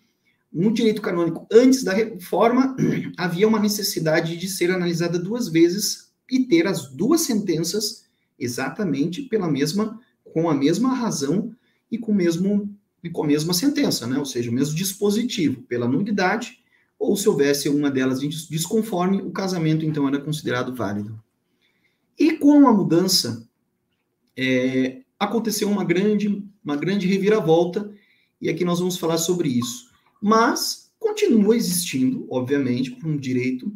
no direito canônico, antes da reforma, havia uma necessidade de ser analisada duas vezes e ter as duas sentenças exatamente pela mesma, com a mesma razão e com, mesmo, e com a mesma sentença, né? ou seja, o mesmo dispositivo, pela nulidade, ou se houvesse uma delas desconforme, o casamento então era considerado válido. E com a mudança é, aconteceu uma grande, uma grande reviravolta, e aqui nós vamos falar sobre isso. Mas continua existindo, obviamente, um direito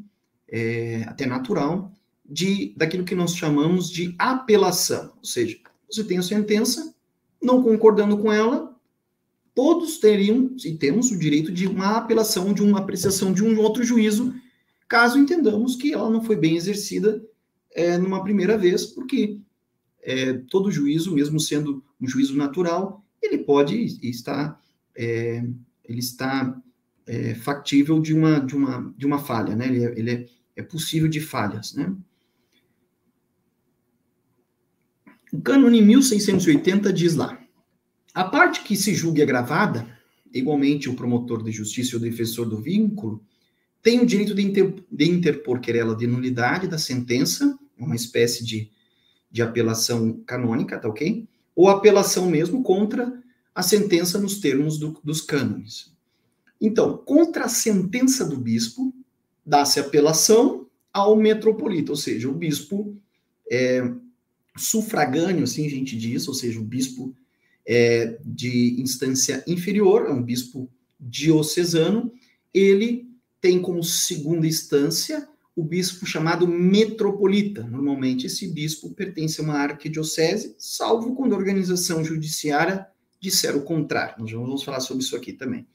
é, até natural de daquilo que nós chamamos de apelação, ou seja, você tem a sentença, não concordando com ela, todos teriam e temos o direito de uma apelação, de uma apreciação de um outro juízo, caso entendamos que ela não foi bem exercida é, numa primeira vez, porque é, todo juízo, mesmo sendo um juízo natural, ele pode estar, é, ele está é, factível de uma, de uma, de uma falha, né? Ele, é, ele é, é possível de falhas, né? O cânone 1680 diz lá: a parte que se julgue agravada, igualmente o promotor de justiça e o defensor do vínculo, tem o direito de, inter, de interpor querela de nulidade da sentença, uma espécie de, de apelação canônica, tá ok? Ou apelação mesmo contra a sentença nos termos do, dos cânones. Então, contra a sentença do bispo, dá-se apelação ao metropolita, ou seja, o bispo é, sufragâneo, assim a gente diz, ou seja, o bispo é, de instância inferior, é um bispo diocesano, ele tem como segunda instância o bispo chamado metropolita. Normalmente, esse bispo pertence a uma arquidiocese, salvo quando a organização judiciária disser o contrário. Nós vamos falar sobre isso aqui também,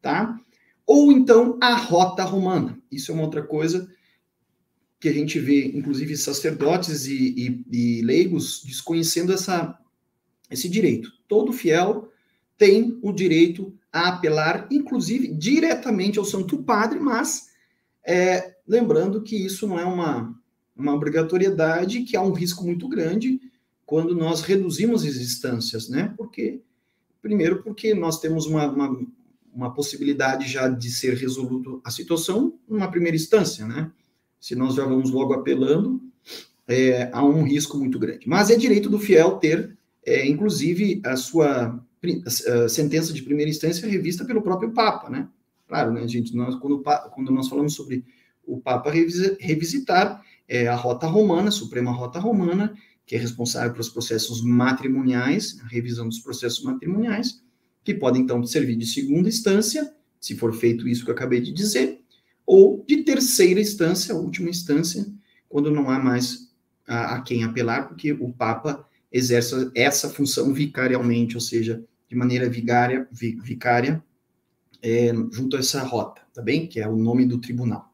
tá? Ou então a rota romana. Isso é uma outra coisa que a gente vê, inclusive, sacerdotes e, e, e leigos desconhecendo essa, esse direito. Todo fiel tem o direito a apelar, inclusive, diretamente ao Santo Padre, mas é, lembrando que isso não é uma, uma obrigatoriedade, que há um risco muito grande quando nós reduzimos as instâncias, né? Porque, primeiro, porque nós temos uma, uma, uma possibilidade já de ser resoluto a situação numa primeira instância, né? Se nós já vamos logo apelando, é, há um risco muito grande. Mas é direito do fiel ter, é, inclusive, a sua a sentença de primeira instância revista pelo próprio Papa, né? Claro, né, gente? Nós, quando, quando nós falamos sobre o Papa revisitar é, a Rota Romana, a Suprema Rota Romana, que é responsável pelos processos matrimoniais, a revisão dos processos matrimoniais, que podem, então, servir de segunda instância, se for feito isso que eu acabei de dizer, ou de terceira instância, última instância, quando não há mais a, a quem apelar, porque o Papa exerce essa função vicarialmente, ou seja, de maneira vigária, vi, vicária, é, junto a essa rota, tá bem? Que é o nome do tribunal.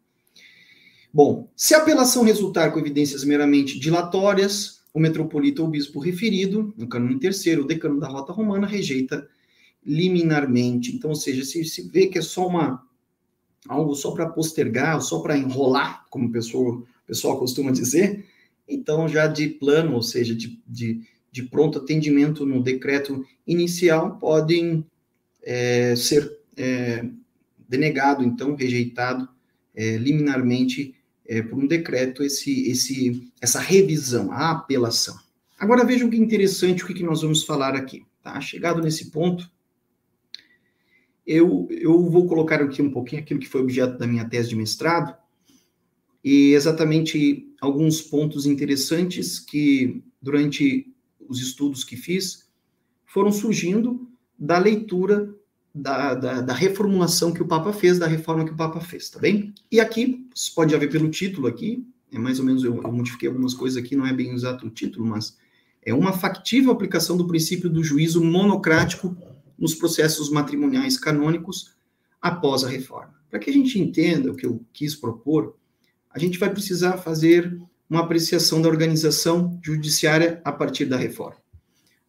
Bom, se a apelação resultar com evidências meramente dilatórias, o metropolita ou bispo referido, no cânone terceiro, o decano da rota romana, rejeita liminarmente. Então, ou seja, se, se vê que é só uma algo só para postergar, só para enrolar, como o pessoal, pessoal costuma dizer, então já de plano, ou seja, de, de, de pronto atendimento no decreto inicial, podem é, ser é, denegado, então, rejeitado é, liminarmente é, por um decreto esse, esse, essa revisão, a apelação. Agora vejam que interessante o que, que nós vamos falar aqui. Tá? Chegado nesse ponto, eu, eu vou colocar aqui um pouquinho aquilo que foi objeto da minha tese de mestrado, e exatamente alguns pontos interessantes que, durante os estudos que fiz, foram surgindo da leitura da, da, da, reformulação que o Papa fez, da reforma que o Papa fez, tá bem? E aqui, você pode ver pelo título aqui, é mais ou menos, eu, eu modifiquei algumas coisas aqui, não é bem exato o título, mas é uma factível aplicação do princípio do juízo monocrático nos processos matrimoniais canônicos após a reforma. Para que a gente entenda o que eu quis propor, a gente vai precisar fazer uma apreciação da organização judiciária a partir da reforma.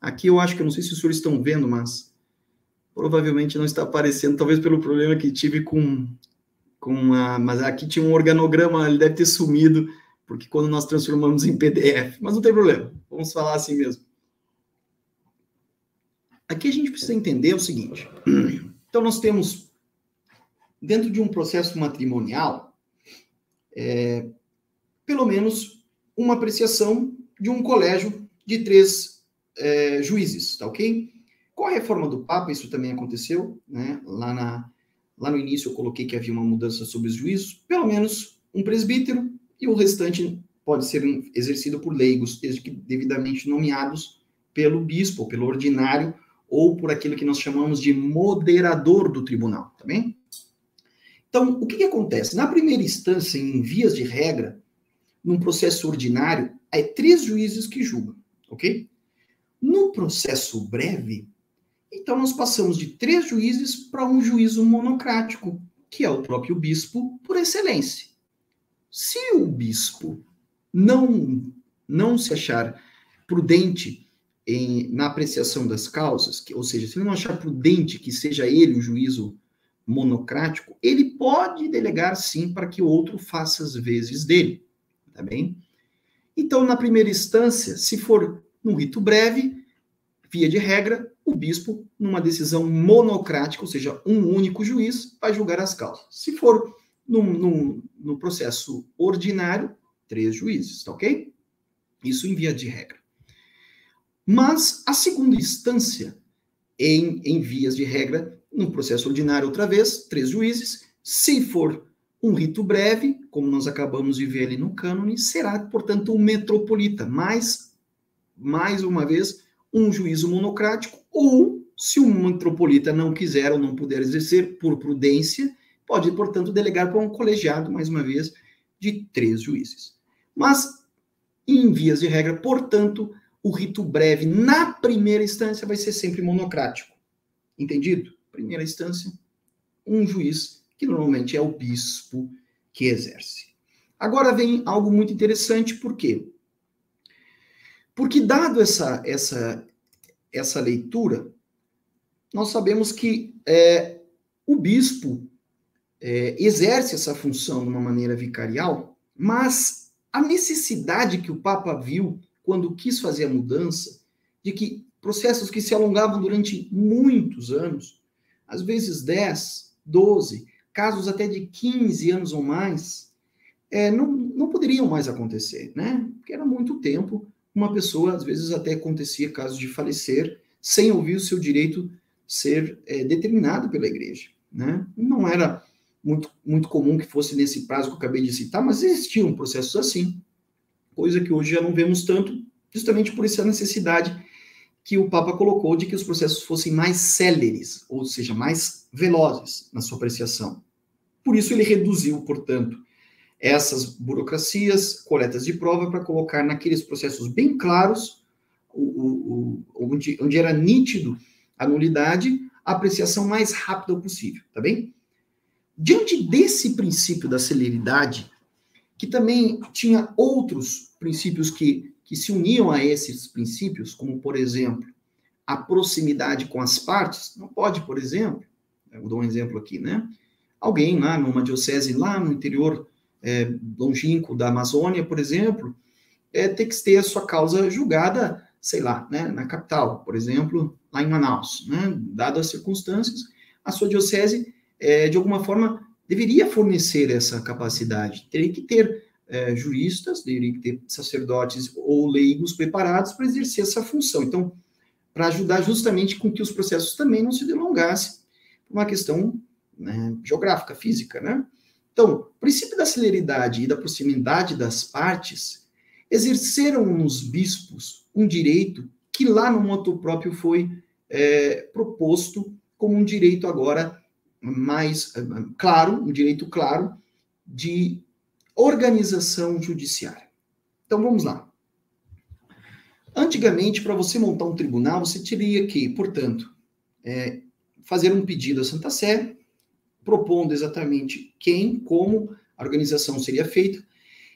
Aqui eu acho que, eu não sei se os senhores estão vendo, mas provavelmente não está aparecendo, talvez pelo problema que tive com, com a... Mas aqui tinha um organograma, ele deve ter sumido, porque quando nós transformamos em PDF. Mas não tem problema, vamos falar assim mesmo. Aqui a gente precisa entender o seguinte. Então, nós temos, dentro de um processo matrimonial, é, pelo menos uma apreciação de um colégio de três é, juízes, tá ok? Com a reforma do Papa, isso também aconteceu, né? Lá, na, lá no início eu coloquei que havia uma mudança sobre os juízos, pelo menos um presbítero e o restante pode ser exercido por leigos, desde que devidamente nomeados pelo bispo, pelo ordinário, ou por aquilo que nós chamamos de moderador do tribunal, tá bem? Então, o que, que acontece? Na primeira instância, em vias de regra, num processo ordinário, é três juízes que julgam, ok? No processo breve, então nós passamos de três juízes para um juízo monocrático, que é o próprio bispo por excelência. Se o bispo não não se achar prudente em, na apreciação das causas, que, ou seja, se ele não achar prudente que seja ele o juízo monocrático, ele pode delegar sim para que o outro faça as vezes dele, tá bem? Então, na primeira instância, se for num rito breve, via de regra, o bispo, numa decisão monocrática, ou seja, um único juiz, vai julgar as causas. Se for no no processo ordinário, três juízes, tá ok? Isso em via de regra. Mas a segunda instância, em, em vias de regra, no processo ordinário, outra vez, três juízes. Se for um rito breve, como nós acabamos de ver ali no cânone, será, portanto, um metropolita, mais, mais uma vez, um juízo monocrático, ou, se um metropolita não quiser ou não puder exercer, por prudência, pode, portanto, delegar para um colegiado, mais uma vez, de três juízes. Mas, em vias de regra, portanto, o rito breve, na primeira instância, vai ser sempre monocrático. Entendido? Primeira instância, um juiz, que normalmente é o bispo que exerce. Agora vem algo muito interessante, por quê? Porque, dado essa, essa, essa leitura, nós sabemos que é, o bispo é, exerce essa função de uma maneira vicarial, mas a necessidade que o Papa viu quando quis fazer a mudança, de que processos que se alongavam durante muitos anos, às vezes 10, 12, casos até de 15 anos ou mais, é, não, não poderiam mais acontecer, né? Porque era muito tempo, uma pessoa, às vezes até acontecia casos de falecer, sem ouvir o seu direito ser é, determinado pela igreja, né? Não era muito, muito comum que fosse nesse prazo que eu acabei de citar, mas existiam processos assim coisa que hoje já não vemos tanto, justamente por essa necessidade que o Papa colocou de que os processos fossem mais céleres, ou seja, mais velozes na sua apreciação. Por isso ele reduziu, portanto, essas burocracias, coletas de prova, para colocar naqueles processos bem claros, o, o, o, onde, onde era nítido a nulidade, a apreciação mais rápida possível, tá bem? Diante desse princípio da celeridade, que também tinha outros princípios que, que se uniam a esses princípios, como, por exemplo, a proximidade com as partes. Não pode, por exemplo, vou dar um exemplo aqui, né? Alguém lá numa diocese lá no interior é, longínquo da Amazônia, por exemplo, é, ter que ter a sua causa julgada, sei lá, né, na capital, por exemplo, lá em Manaus, né? Dadas as circunstâncias, a sua diocese, é, de alguma forma, deveria fornecer essa capacidade. Teria que ter é, juristas, teria que ter sacerdotes ou leigos preparados para exercer essa função. Então, para ajudar justamente com que os processos também não se delongassem por uma questão né, geográfica, física, né? Então, o princípio da celeridade e da proximidade das partes exerceram nos bispos um direito que lá no moto próprio foi é, proposto como um direito agora mais eh, claro, um direito claro de organização judiciária. Então vamos lá. Antigamente, para você montar um tribunal, você teria que, portanto, é, fazer um pedido à Santa Sé, propondo exatamente quem, como a organização seria feita,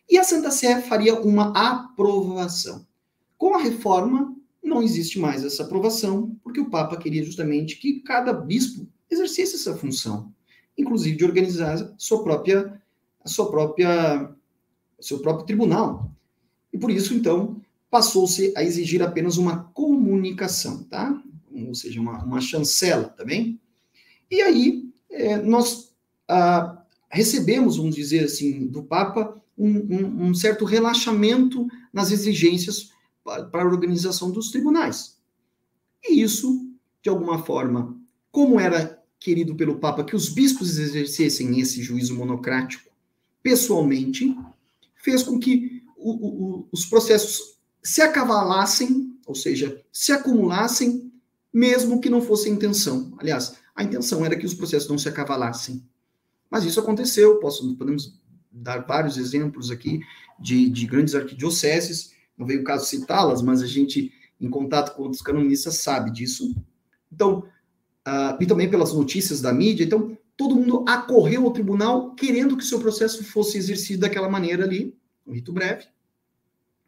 e a Santa Sé faria uma aprovação. Com a reforma, não existe mais essa aprovação, porque o Papa queria justamente que cada bispo exercesse essa função, inclusive de organizar sua própria, a sua própria, seu próprio tribunal. E por isso, então, passou-se a exigir apenas uma comunicação, tá? Ou seja, uma, uma chancela, bem? E aí, é, nós ah, recebemos, vamos dizer assim, do Papa, um, um, um certo relaxamento nas exigências para a organização dos tribunais. E isso, de alguma forma, como era querido pelo Papa que os bispos exercessem esse juízo monocrático pessoalmente, fez com que o, o, os processos se acavalassem ou seja, se acumulassem, mesmo que não fosse a intenção. Aliás, a intenção era que os processos não se acavalassem. Mas isso aconteceu, posso, podemos dar vários exemplos aqui de, de grandes arquidioceses, não veio o caso citá-las, mas a gente, em contato com outros canonistas, sabe disso. Então, uh, e também pelas notícias da mídia, então, todo mundo acorreu ao tribunal querendo que seu processo fosse exercido daquela maneira ali, um rito breve.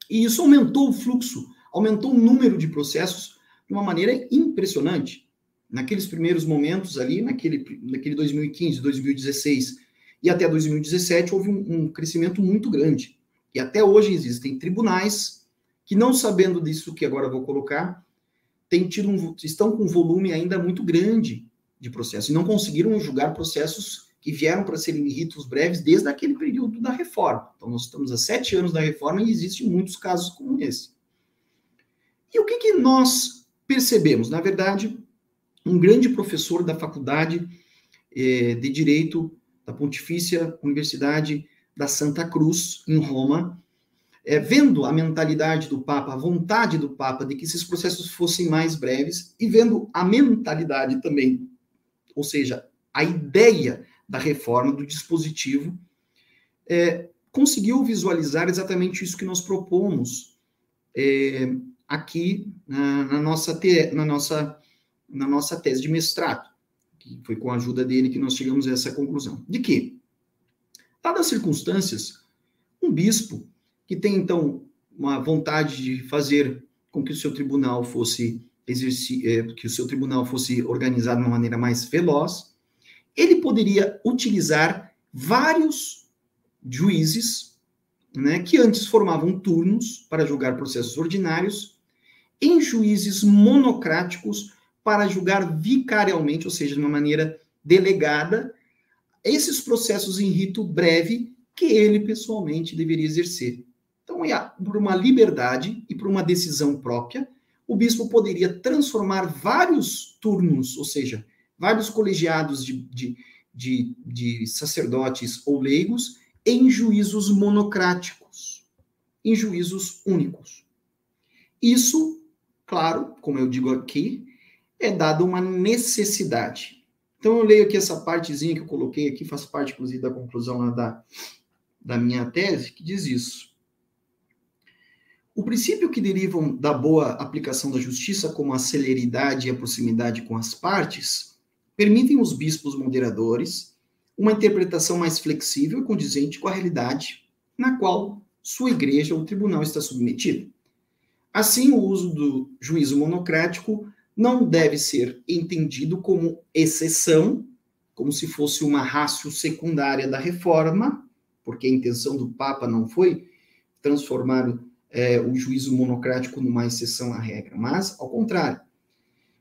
E isso aumentou o fluxo, aumentou o número de processos de uma maneira impressionante. Naqueles primeiros momentos ali, naquele, naquele 2015, 2016 e até 2017, houve um, um crescimento muito grande. E até hoje existem tribunais que, não sabendo disso que agora vou colocar, têm tido um, estão com um volume ainda muito grande de processos e não conseguiram julgar processos que vieram para serem ritos breves desde aquele período da reforma. Então, nós estamos há sete anos da reforma e existem muitos casos como esse. E o que, que nós percebemos? Na verdade, um grande professor da faculdade eh, de Direito da Pontifícia Universidade da Santa Cruz, em Roma, é, vendo a mentalidade do Papa, a vontade do Papa de que esses processos fossem mais breves, e vendo a mentalidade também, ou seja, a ideia da reforma, do dispositivo, é, conseguiu visualizar exatamente isso que nós propomos é, aqui na, na, nossa te, na, nossa, na nossa tese de mestrado, que foi com a ajuda dele que nós chegamos a essa conclusão. De que, dadas as circunstâncias, um bispo que tem, então, uma vontade de fazer com que o seu tribunal fosse é, que o seu tribunal fosse organizado de uma maneira mais veloz, ele poderia utilizar vários juízes, né, que antes formavam turnos para julgar processos ordinários, em juízes monocráticos para julgar vicarialmente, ou seja, de uma maneira delegada, esses processos em rito breve que ele pessoalmente deveria exercer. Então, é por uma liberdade e por uma decisão própria, o bispo poderia transformar vários turnos, ou seja, vários colegiados de, de, de, de sacerdotes ou leigos, em juízos monocráticos, em juízos únicos. Isso, claro, como eu digo aqui, é dado uma necessidade. Então eu leio aqui essa partezinha que eu coloquei aqui, faz parte, inclusive, da conclusão da, da minha tese, que diz isso. O princípio que derivam da boa aplicação da justiça, como a celeridade e a proximidade com as partes, permitem os bispos moderadores uma interpretação mais flexível e condizente com a realidade na qual sua igreja ou tribunal está submetido. Assim, o uso do juízo monocrático não deve ser entendido como exceção, como se fosse uma rácio secundária da reforma, porque a intenção do Papa não foi transformar é, o juízo monocrático numa exceção à regra, mas ao contrário.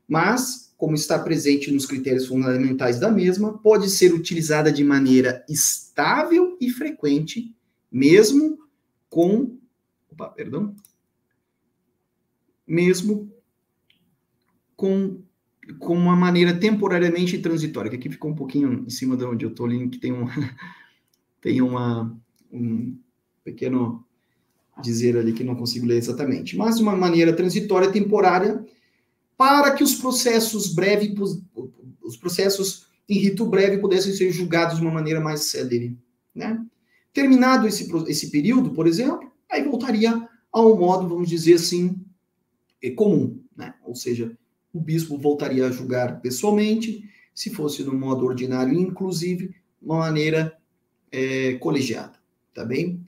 Mas como está presente nos critérios fundamentais da mesma, pode ser utilizada de maneira estável e frequente, mesmo com. Opa, perdão. Mesmo com, com uma maneira temporariamente transitória, que aqui ficou um pouquinho em cima de onde eu estou ali, que tem, um, tem uma, um pequeno dizer ali que não consigo ler exatamente, mas de uma maneira transitória, temporária, para que os processos breves, os processos em rito breve pudessem ser julgados de uma maneira mais célere, né? Terminado esse, esse período, por exemplo, aí voltaria ao modo, vamos dizer assim, é, comum, né? Ou seja, o bispo voltaria a julgar pessoalmente, se fosse no modo ordinário, inclusive, uma maneira é, colegiada, tá bem?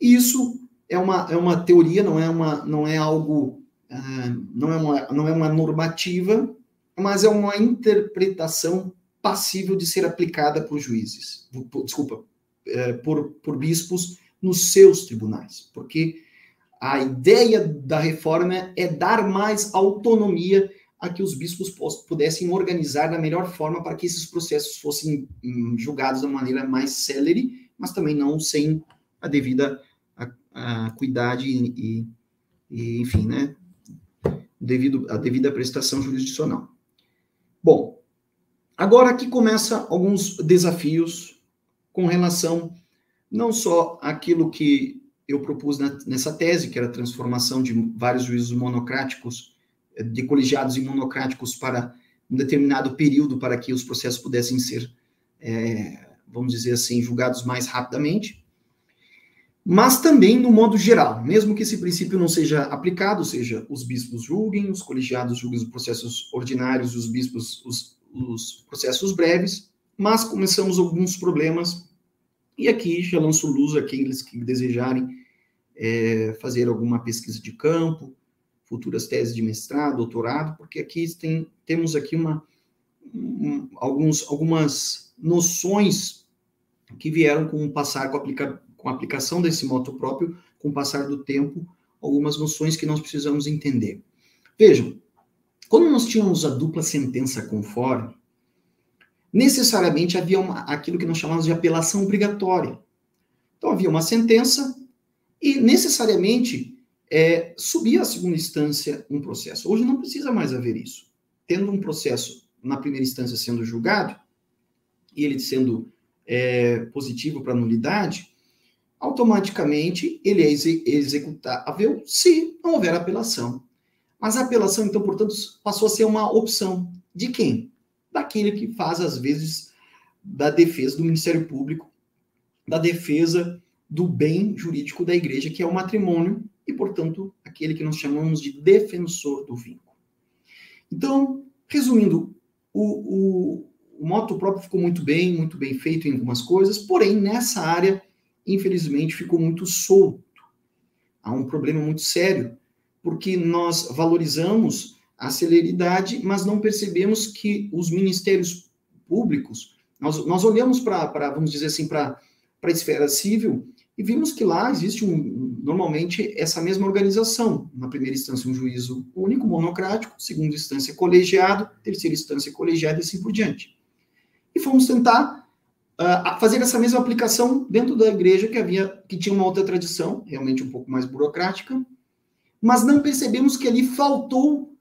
Isso é uma, é uma teoria, não é, uma, não é algo ah, não, é uma, não é uma normativa, mas é uma interpretação passível de ser aplicada por juízes, por, desculpa, é, por, por bispos nos seus tribunais, porque a ideia da reforma é dar mais autonomia a que os bispos pudessem organizar da melhor forma para que esses processos fossem hum, julgados da maneira mais célere, mas também não sem a devida a, e, e, enfim, né, devido, a devida prestação jurisdicional. Bom, agora aqui começa alguns desafios com relação não só àquilo que eu propus na, nessa tese, que era a transformação de vários juízos monocráticos, eh, de colegiados e monocráticos para um determinado período para que os processos pudessem ser, é, vamos dizer assim, julgados mais rapidamente. Mas também no modo geral, mesmo que esse princípio não seja aplicado, ou seja, os bispos julguem, os colegiados julguem os processos ordinários, os bispos os, os processos breves, mas começamos alguns problemas e aqui já lanço luz a aqueles que desejarem é, fazer alguma pesquisa de campo, futuras teses de mestrado, doutorado, porque aqui tem, temos aqui uma, um, alguns, algumas noções que vieram com o passar, com a, aplica, com a aplicação desse moto próprio, com o passar do tempo, algumas noções que nós precisamos entender. Vejam, quando nós tínhamos a dupla sentença conforme, necessariamente havia uma, aquilo que nós chamamos de apelação obrigatória. Então, havia uma sentença e, necessariamente, é, subia à segunda instância um processo. Hoje não precisa mais haver isso. Tendo um processo na primeira instância sendo julgado, e ele sendo é, positivo para nulidade, automaticamente ele é executável se não houver apelação. Mas a apelação, então, portanto, passou a ser uma opção de quem? daquele que faz, às vezes, da defesa do Ministério Público, da defesa do bem jurídico da igreja, que é o matrimônio, e, portanto, aquele que nós chamamos de defensor do vínculo. Então, resumindo, o, o, o moto próprio ficou muito bem, muito bem feito em algumas coisas, porém, nessa área, infelizmente, ficou muito solto. Há um problema muito sério, porque nós valorizamos a celeridade, mas não percebemos que os ministérios públicos, nós, nós olhamos para, vamos dizer assim, para a esfera civil e vimos que lá existe um, normalmente essa mesma organização. Na primeira instância, um juízo único, monocrático, segunda instância, colegiado, terceira instância, colegiado e assim por diante. E fomos tentar uh, fazer essa mesma aplicação dentro da igreja que havia, que tinha uma outra tradição, realmente um pouco mais burocrática, mas não percebemos que ali faltou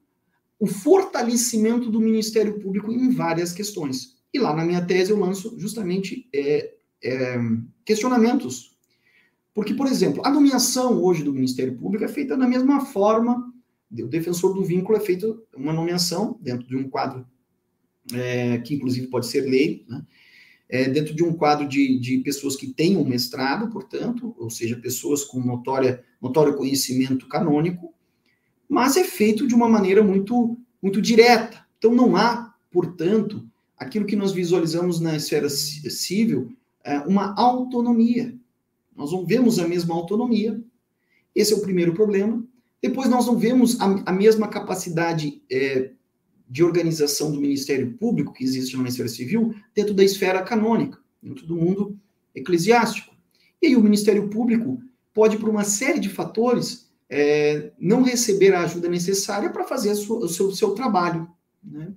o fortalecimento do Ministério Público em várias questões. E lá na minha tese eu lanço justamente é, é, questionamentos. Porque, por exemplo, a nomeação hoje do Ministério Público é feita da mesma forma, o defensor do vínculo é feito uma nomeação dentro de um quadro é, que inclusive pode ser lei, né? É, dentro de um quadro de, de pessoas que têm um mestrado, portanto, ou seja, pessoas com notória, notório conhecimento canônico, mas é feito de uma maneira muito, muito direta. Então, não há, portanto, aquilo que nós visualizamos na esfera civil, é, uma autonomia. Nós não vemos a mesma autonomia. Esse é o primeiro problema. Depois, nós não vemos a, a mesma capacidade é, de organização do Ministério Público que existe na esfera civil dentro da esfera canônica, dentro do mundo eclesiástico. E aí, o Ministério Público pode, por uma série de fatores, é, não receber a ajuda necessária para fazer sua, o seu, seu trabalho. Né?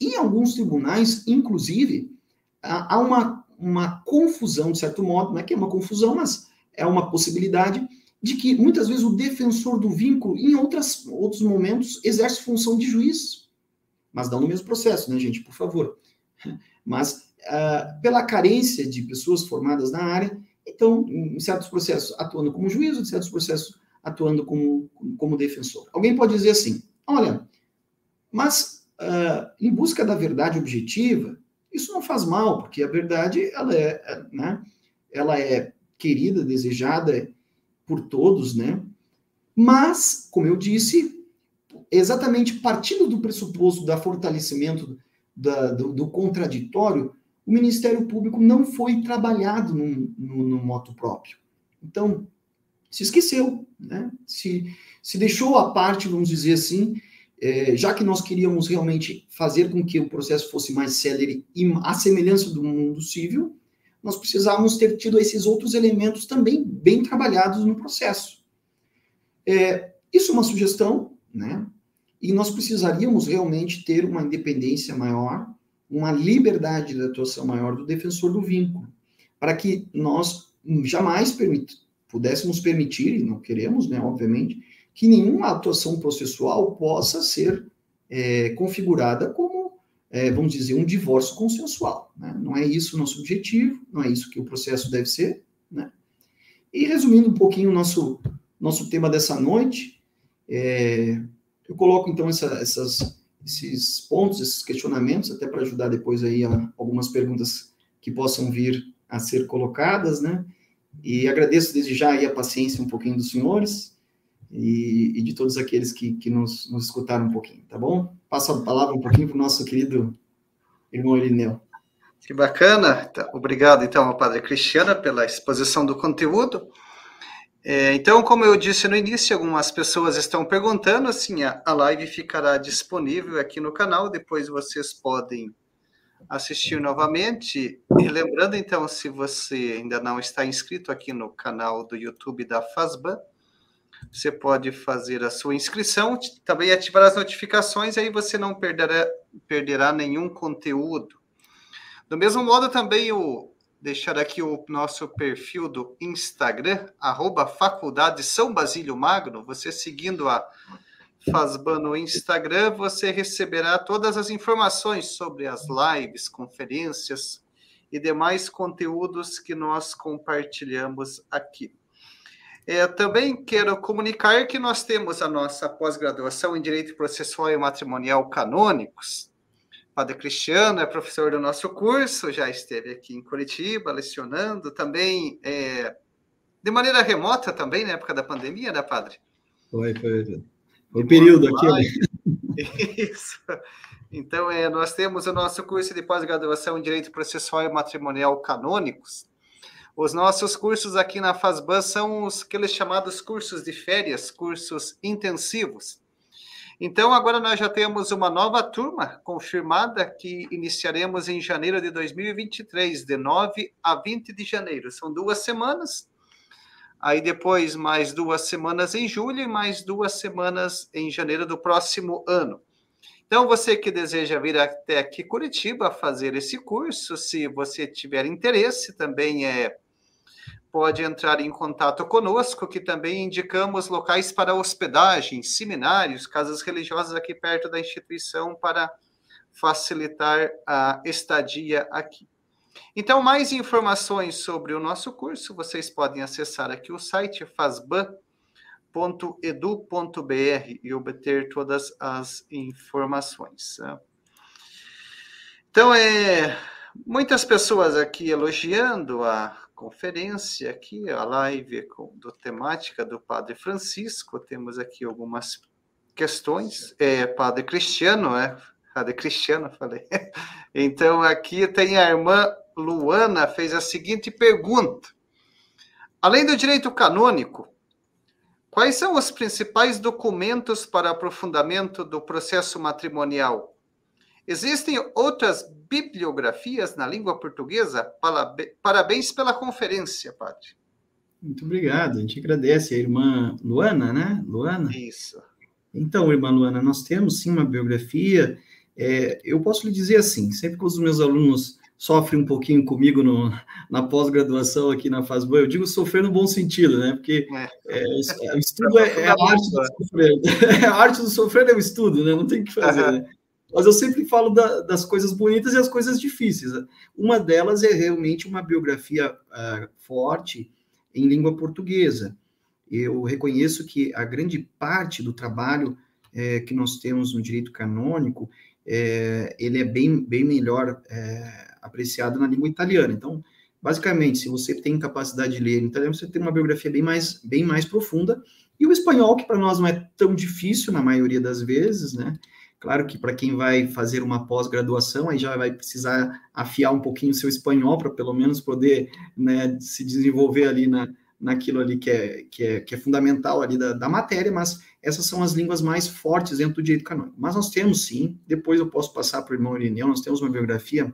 Em alguns tribunais, inclusive, há uma, uma confusão, de certo modo, não é que é uma confusão, mas é uma possibilidade de que muitas vezes o defensor do vínculo, em outras, outros momentos, exerce função de juiz. Mas não no mesmo processo, né, gente? Por favor. Mas uh, pela carência de pessoas formadas na área, então, em certos processos atuando como juiz, em certos processos atuando como, como defensor. Alguém pode dizer assim: olha, mas uh, em busca da verdade objetiva, isso não faz mal, porque a verdade ela é, né, ela é querida, desejada por todos, né? Mas, como eu disse, exatamente partindo do pressuposto da fortalecimento da, do, do, contraditório, o Ministério Público não foi trabalhado no, moto próprio. Então, se esqueceu, né? se, se deixou a parte, vamos dizer assim, é, já que nós queríamos realmente fazer com que o processo fosse mais célere e a semelhança do mundo civil, nós precisávamos ter tido esses outros elementos também bem trabalhados no processo. É, isso é uma sugestão, né? E nós precisaríamos realmente ter uma independência maior, uma liberdade de atuação maior do defensor do vínculo, para que nós jamais permitamos pudéssemos permitir, e não queremos, né, obviamente, que nenhuma atuação processual possa ser é, configurada como, é, vamos dizer, um divórcio consensual. Né? Não é isso o nosso objetivo, não é isso que o processo deve ser. Né? E resumindo um pouquinho o nosso, nosso tema dessa noite, é, eu coloco então essa, essas, esses pontos, esses questionamentos, até para ajudar depois aí a, algumas perguntas que possam vir a ser colocadas, né? E agradeço desde já aí a paciência um pouquinho dos senhores e, e de todos aqueles que, que nos, nos escutaram um pouquinho, tá bom? Passo a palavra um pouquinho para o nosso querido irmão Irineu. Que bacana. Obrigado, então, ao Padre Cristiana pela exposição do conteúdo. É, então, como eu disse no início, algumas pessoas estão perguntando, assim, a, a live ficará disponível aqui no canal, depois vocês podem assistir novamente. E lembrando, então, se você ainda não está inscrito aqui no canal do YouTube da FASBAN, você pode fazer a sua inscrição, também ativar as notificações, aí você não perderá, perderá nenhum conteúdo. Do mesmo modo, também o deixar aqui o nosso perfil do Instagram, arroba Faculdade São Basílio Magno, você seguindo a Fazban no Instagram, você receberá todas as informações sobre as lives, conferências e demais conteúdos que nós compartilhamos aqui. É, também quero comunicar que nós temos a nossa pós-graduação em Direito Processual e Matrimonial Canônicos. Padre Cristiano é professor do nosso curso, já esteve aqui em Curitiba lecionando, também é, de maneira remota também, na época da pandemia, né, Padre? Foi, foi. O período aqui. Né? Isso. Então, é, nós temos o nosso curso de pós-graduação em Direito Processual e Matrimonial Canônicos. Os nossos cursos aqui na FASBAN são os aqueles chamados cursos de férias, cursos intensivos. Então, agora nós já temos uma nova turma confirmada que iniciaremos em janeiro de 2023, de 9 a 20 de janeiro. São duas semanas Aí depois mais duas semanas em julho e mais duas semanas em janeiro do próximo ano. Então, você que deseja vir até aqui Curitiba fazer esse curso, se você tiver interesse, também é pode entrar em contato conosco, que também indicamos locais para hospedagem, seminários, casas religiosas aqui perto da instituição para facilitar a estadia aqui. Então, mais informações sobre o nosso curso, vocês podem acessar aqui o site fasban.edu.br e obter todas as informações. Então, é, muitas pessoas aqui elogiando a conferência aqui, a live com, do temática do Padre Francisco. Temos aqui algumas questões. É, Padre Cristiano, é? Padre Cristiano, falei. Então, aqui tem a irmã Luana fez a seguinte pergunta: Além do direito canônico, quais são os principais documentos para aprofundamento do processo matrimonial? Existem outras bibliografias na língua portuguesa? Parabéns pela conferência, Padre. Muito obrigado. A gente agradece a irmã Luana, né? Luana? Isso. Então, irmã Luana, nós temos sim uma biografia. É, eu posso lhe dizer assim, sempre que os meus alunos sofre um pouquinho comigo no, na pós-graduação aqui na FASBAN. Eu digo sofrer no bom sentido, né? Porque é. É, o estudo é, é, a arte do sofrer. a arte do sofrer é o estudo, né? Não tem o que fazer, né? Mas eu sempre falo da, das coisas bonitas e as coisas difíceis. Uma delas é realmente uma biografia uh, forte em língua portuguesa. Eu reconheço que a grande parte do trabalho é, que nós temos no direito canônico, é, ele é bem, bem melhor é, apreciado na língua italiana. Então, basicamente, se você tem capacidade de ler em italiano, você tem uma biografia bem mais, bem mais profunda. E o espanhol, que para nós não é tão difícil na maioria das vezes, né? Claro que para quem vai fazer uma pós-graduação, aí já vai precisar afiar um pouquinho o seu espanhol para pelo menos poder né, se desenvolver ali na, naquilo ali que é, que é, que é fundamental ali da, da matéria, mas essas são as línguas mais fortes dentro do direito canônico. Mas nós temos sim, depois eu posso passar para o irmão Irineu, nós temos uma biografia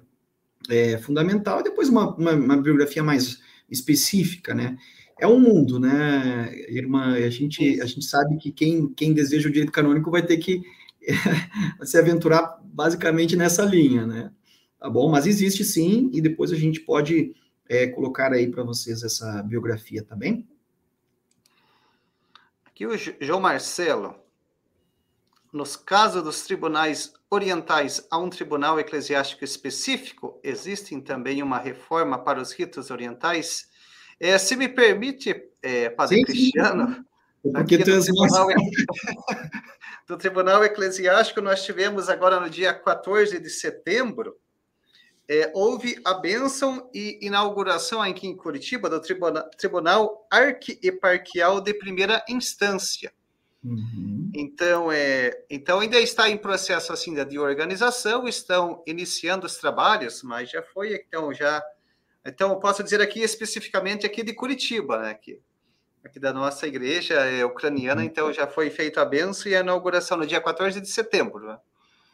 é, fundamental, e depois uma, uma, uma, biografia mais específica, né? É um mundo, né, irmã? A gente, a gente sabe que quem, quem deseja o direito canônico vai ter que se aventurar basicamente nessa linha, né? Tá bom? Mas existe sim, e depois a gente pode é, colocar aí para vocês essa biografia, tá bem? Aqui o João Marcelo, nos casos dos tribunais orientais a um tribunal eclesiástico específico, existem também uma reforma para os ritos orientais É, se me permite, é, Padre sim, Cristiano, sim. Porque tu és tribunal, do Tribunal Eclesiástico, nós tivemos agora no dia 14 de setembro, é, houve a bênção e inauguração aqui em Curitiba do Tribunal, Tribunal Arquieparquial de Primeira Instância. Uhum. Então, é, então, ainda está em processo assim de organização, estão iniciando os trabalhos, mas já foi, então, já. Então, eu posso dizer aqui especificamente aqui de Curitiba, né? Que, aqui da nossa igreja é ucraniana, uhum. então já foi feita a benção e a inauguração no dia 14 de setembro. Né?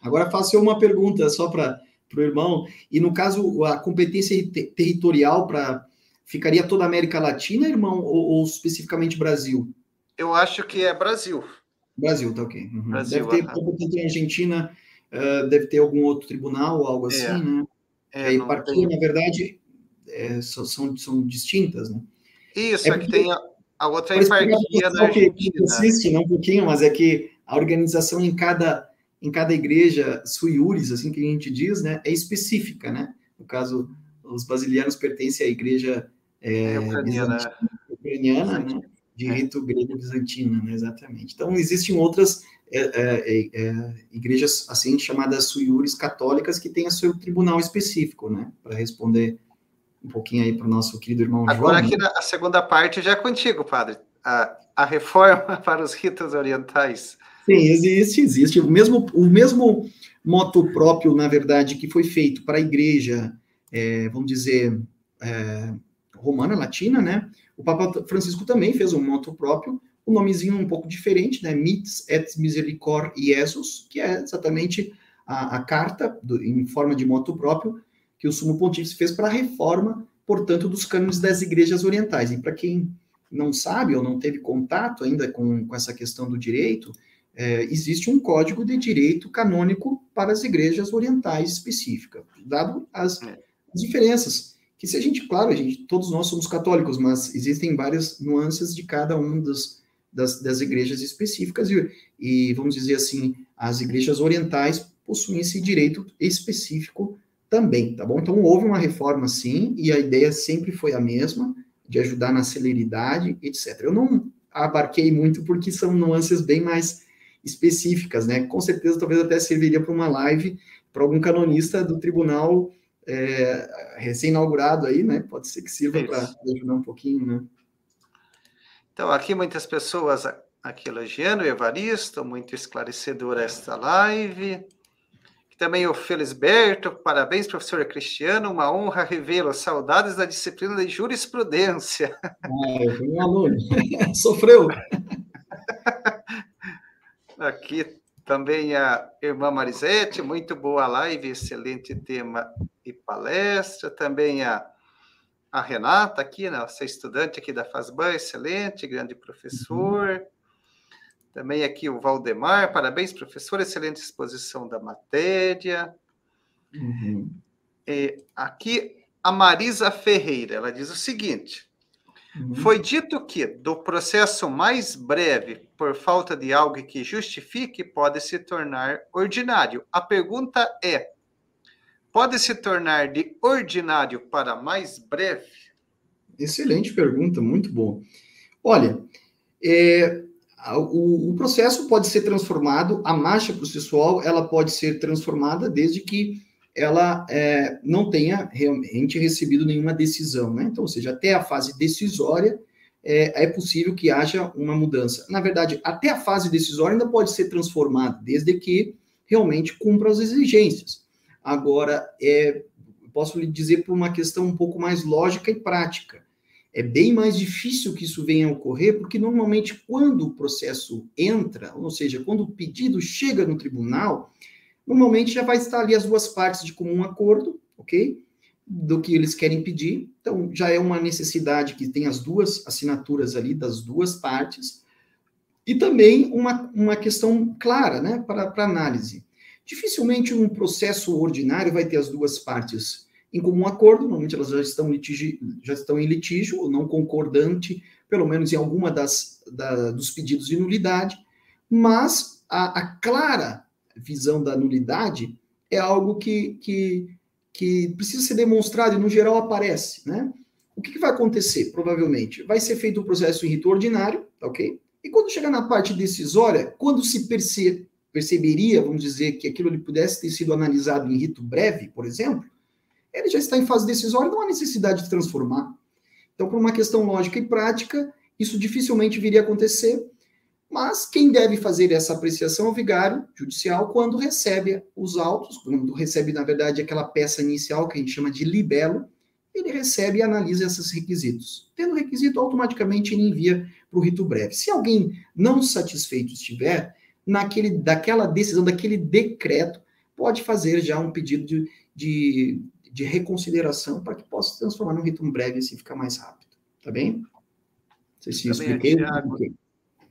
Agora faço uma pergunta só para o irmão. E no caso, a competência territorial para ficaria toda a América Latina, irmão, ou, ou, especificamente Brasil? Eu acho que é Brasil. Brasil, tá ok. Uhum. Brasil, deve ter, como tem Argentina, uh, deve ter algum outro tribunal algo assim, é. né? É, eparquia, na verdade, é, são, são distintas, né? Isso, é, é que tem a, a outra eparquia da Argentina. Que assiste, não um pouquinho, mas é que a organização em cada em cada igreja sui iuris, assim que a gente diz, né, é específica, né? No caso, os basilianos pertencem à igreja é, é ucraniana, ucraniana né? de é. rito grego bizantino, né? Exatamente. Então, existem outras é, é, é, igrejas, assim, chamadas sui iuris católicas, que têm seu tribunal específico, né? Para responder um pouquinho aí para o nosso querido irmão Agora, João. aqui né? a segunda parte já é contigo, padre. A, a reforma para os ritos orientais. Sim, existe, existe. O mesmo, o mesmo moto próprio, na verdade, que foi feito para a igreja, é, vamos dizer, é, romana, latina, né? O Papa Francisco também fez um moto próprio, um nomezinho um pouco diferente, né? Mites et Misericord Jesus, que é exatamente a, a carta do, em forma de moto próprio que o Sumo Pontífice fez para a reforma, portanto, dos cânones das igrejas orientais. E para quem não sabe ou não teve contato ainda com, com essa questão do direito, é, existe um código de direito canônico para as igrejas orientais específicas, dado as, é. as diferenças. Que se a gente, claro, a gente, todos nós somos católicos, mas existem várias nuances de cada um dos, das, das igrejas específicas, e, e vamos dizer assim, as igrejas orientais possuem esse direito específico também, tá bom? Então houve uma reforma sim, e a ideia sempre foi a mesma, de ajudar na celeridade, etc. Eu não abarquei muito porque são nuances bem mais específicas, né? Com certeza, talvez até serviria para uma live para algum canonista do tribunal é, recém-inaugurado aí, né? Pode ser que sirva para ajudar um pouquinho, né? Então, aqui muitas pessoas aqui elogiando o Evaristo, muito esclarecedora esta live. Também o Felisberto, parabéns, professor Cristiano, uma honra revê-lo. Saudades da disciplina de jurisprudência. Eu fui um aluno, sofreu. Aqui também a irmã Marisete, muito boa live, excelente tema e palestra. Também a, a Renata aqui, nossa estudante aqui da FASBAN, excelente, grande professor. Uhum. Também aqui o Valdemar, parabéns, professor, excelente exposição da matéria. Uhum. E aqui a Marisa Ferreira, ela diz o seguinte: Uhum. Foi dito que, do processo mais breve, por falta de algo que justifique, pode se tornar ordinário. A pergunta é: pode se tornar de ordinário para mais breve? Excelente pergunta, muito bom. Olha, é, o, o, processo pode ser transformado, a marcha processual ela pode ser transformada desde que ela é, não tenha realmente recebido nenhuma decisão, né? Então, ou seja, até a fase decisória é, é, possível que haja uma mudança. Na verdade, até a fase decisória ainda pode ser transformada, desde que realmente cumpra as exigências. Agora, é, posso lhe dizer por uma questão um pouco mais lógica e prática. É bem mais difícil que isso venha a ocorrer, porque normalmente quando o processo entra, ou seja, quando o pedido chega no tribunal, normalmente já vai estar ali as duas partes de comum acordo, ok? Do que eles querem pedir. Então, já é uma necessidade que tem as duas assinaturas ali das duas partes. E também uma, uma questão clara, né, para, para análise. Dificilmente um processo ordinário vai ter as duas partes em comum acordo, normalmente elas já estão, litígio, já estão em litígio, ou não concordante, pelo menos em alguma das da, dos pedidos de nulidade, mas a, a clara visão da nulidade é algo que, que, que precisa ser demonstrado e, no geral, aparece. Né? O o que, que vai acontecer? Provavelmente vai ser feito o um processo em rito ordinário, tá ok? E quando chegar na parte decisória, quando se perce perceberia, vamos dizer, que aquilo ele pudesse ter sido analisado em rito breve, por exemplo, ele já está em fase decisória, não há necessidade de transformar. Então, por uma questão lógica e prática, isso dificilmente viria a acontecer, mas quem deve fazer essa apreciação é o vigário judicial quando recebe os autos, quando recebe, na verdade, aquela peça inicial que a gente chama de libelo, ele recebe e analisa esses requisitos. Tendo requisito, automaticamente ele envia para o rito breve. Se alguém não satisfeito estiver, naquele, daquela decisão, daquele decreto, pode fazer já um pedido de, de, de reconsideração para que possa se transformar num rito breve e assim ficar mais rápido. Tá bem? Não sei se expliquei. Tiago,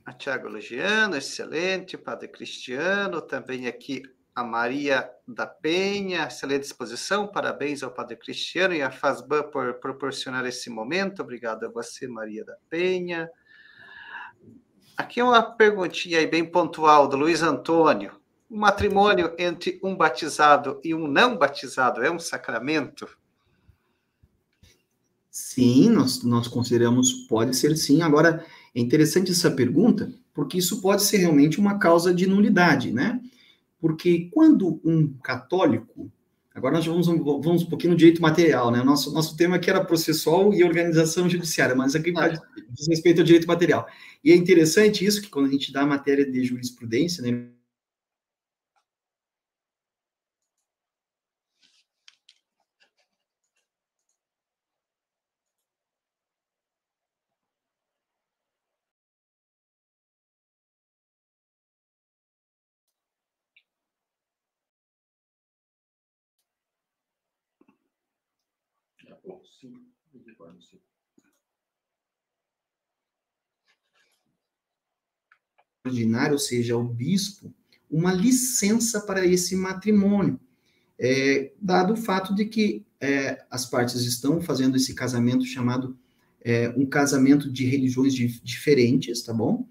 a Tiago elogiando, excelente, Padre Cristiano, também aqui a Maria da Penha, excelente exposição, parabéns ao Padre Cristiano e à FASBAN por proporcionar esse momento, obrigado a você, Maria da Penha. Aqui uma perguntinha bem pontual do Luiz Antônio. O matrimônio entre um batizado e um não batizado é um sacramento? Sim, nós, nós consideramos, pode ser sim. Agora, é interessante essa pergunta, porque isso pode ser realmente uma causa de nulidade, né? Porque quando um católico Agora nós vamos, vamos um pouquinho no direito material, né? Nosso, nosso tema aqui era processual e organização judiciária, mas aqui ah. diz respeito ao direito material. E é interessante isso, que quando a gente dá a matéria de jurisprudência, né, Ordinário, ou seja, o bispo, uma licença para esse matrimônio, é, dado o fato de que é, as partes estão fazendo esse casamento chamado é, um casamento de religiões de, diferentes, tá bom?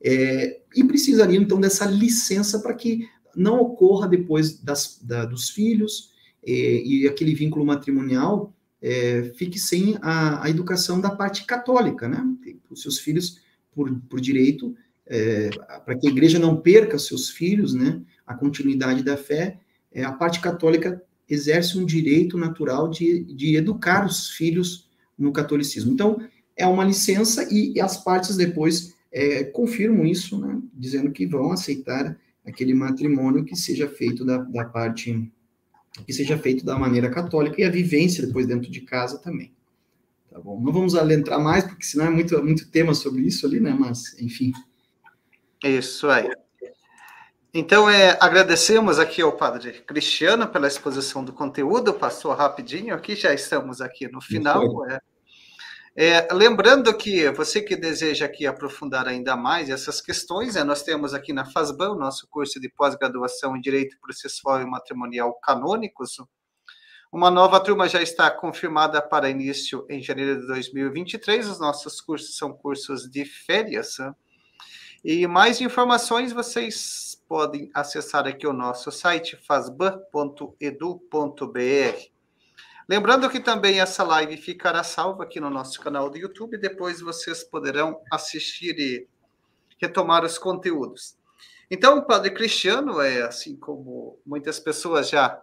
É, e precisariam então dessa licença para que não ocorra depois das, da, dos filhos é, e aquele vínculo matrimonial é, fique sem a, a, educação da parte católica, né? Os seus filhos, por, por direito, é, para que a igreja não perca seus filhos, né? A continuidade da fé, é, a parte católica exerce um direito natural de, de educar os filhos no catolicismo. Então, é uma licença e, as partes depois é, confirmam isso, né? Dizendo que vão aceitar aquele matrimônio que seja feito da, da parte que seja feito da maneira católica e a vivência depois dentro de casa também. Tá bom? Não vamos adentrar mais, porque senão é muito, muito tema sobre isso ali, né? Mas, enfim. Isso aí. Então, é, agradecemos aqui ao Padre Cristiano pela exposição do conteúdo, passou rapidinho aqui, já estamos aqui no final. É, é, lembrando que você que deseja aqui aprofundar ainda mais essas questões, é, nós temos aqui na FASBAN, o nosso curso de pós-graduação em Direito Processual e Matrimonial Canônicos. Uma nova turma já está confirmada para início em janeiro de 2023. Os nossos cursos são cursos de férias. Né? E mais informações vocês podem acessar aqui o nosso site fasban.edu.br. Lembrando que também essa live ficará salva aqui no nosso canal do YouTube, depois vocês poderão assistir e retomar os conteúdos. Então, o Padre Cristiano, é assim como muitas pessoas já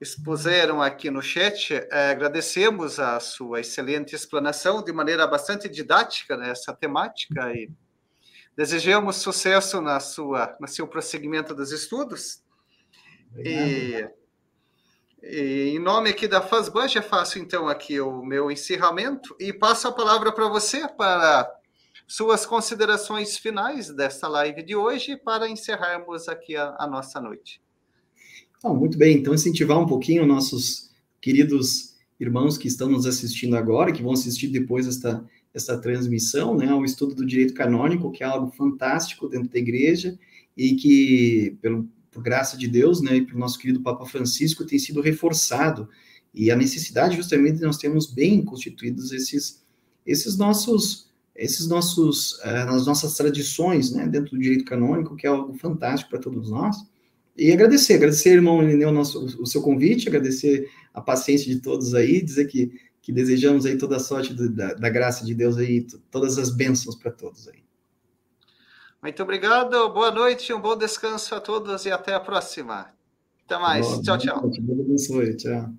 expuseram aqui no chat, é, agradecemos a sua excelente explanação de maneira bastante didática nessa né, temática e desejamos sucesso na sua, no seu prosseguimento dos estudos. Obrigado. E em nome aqui da FASBAN, já faço então aqui o meu encerramento e passo a palavra para você para suas considerações finais desta live de hoje para encerrarmos aqui a, a nossa noite. Bom, muito bem, então incentivar um pouquinho nossos queridos irmãos que estão nos assistindo agora, que vão assistir depois esta, esta transmissão, né, ao estudo do direito canônico, que é algo fantástico dentro da igreja e que, pelo, por graça de Deus, né, e pelo nosso querido Papa Francisco, tem sido reforçado. E a necessidade, justamente, de nós termos bem constituídos esses, esses nossos, esses nossos, uh, as nossas tradições, né, dentro do direito canônico, que é algo fantástico para todos nós. E agradecer, agradecer, irmão Lineu, o, nosso, o seu convite, agradecer a paciência de todos aí, dizer que que desejamos aí toda a sorte do, da, da, graça de Deus aí, todas as bênçãos para todos aí. Muito obrigado, boa noite, um bom descanso a todos e até a próxima. Até mais, tchau, tchau. Deus abençoe, tchau.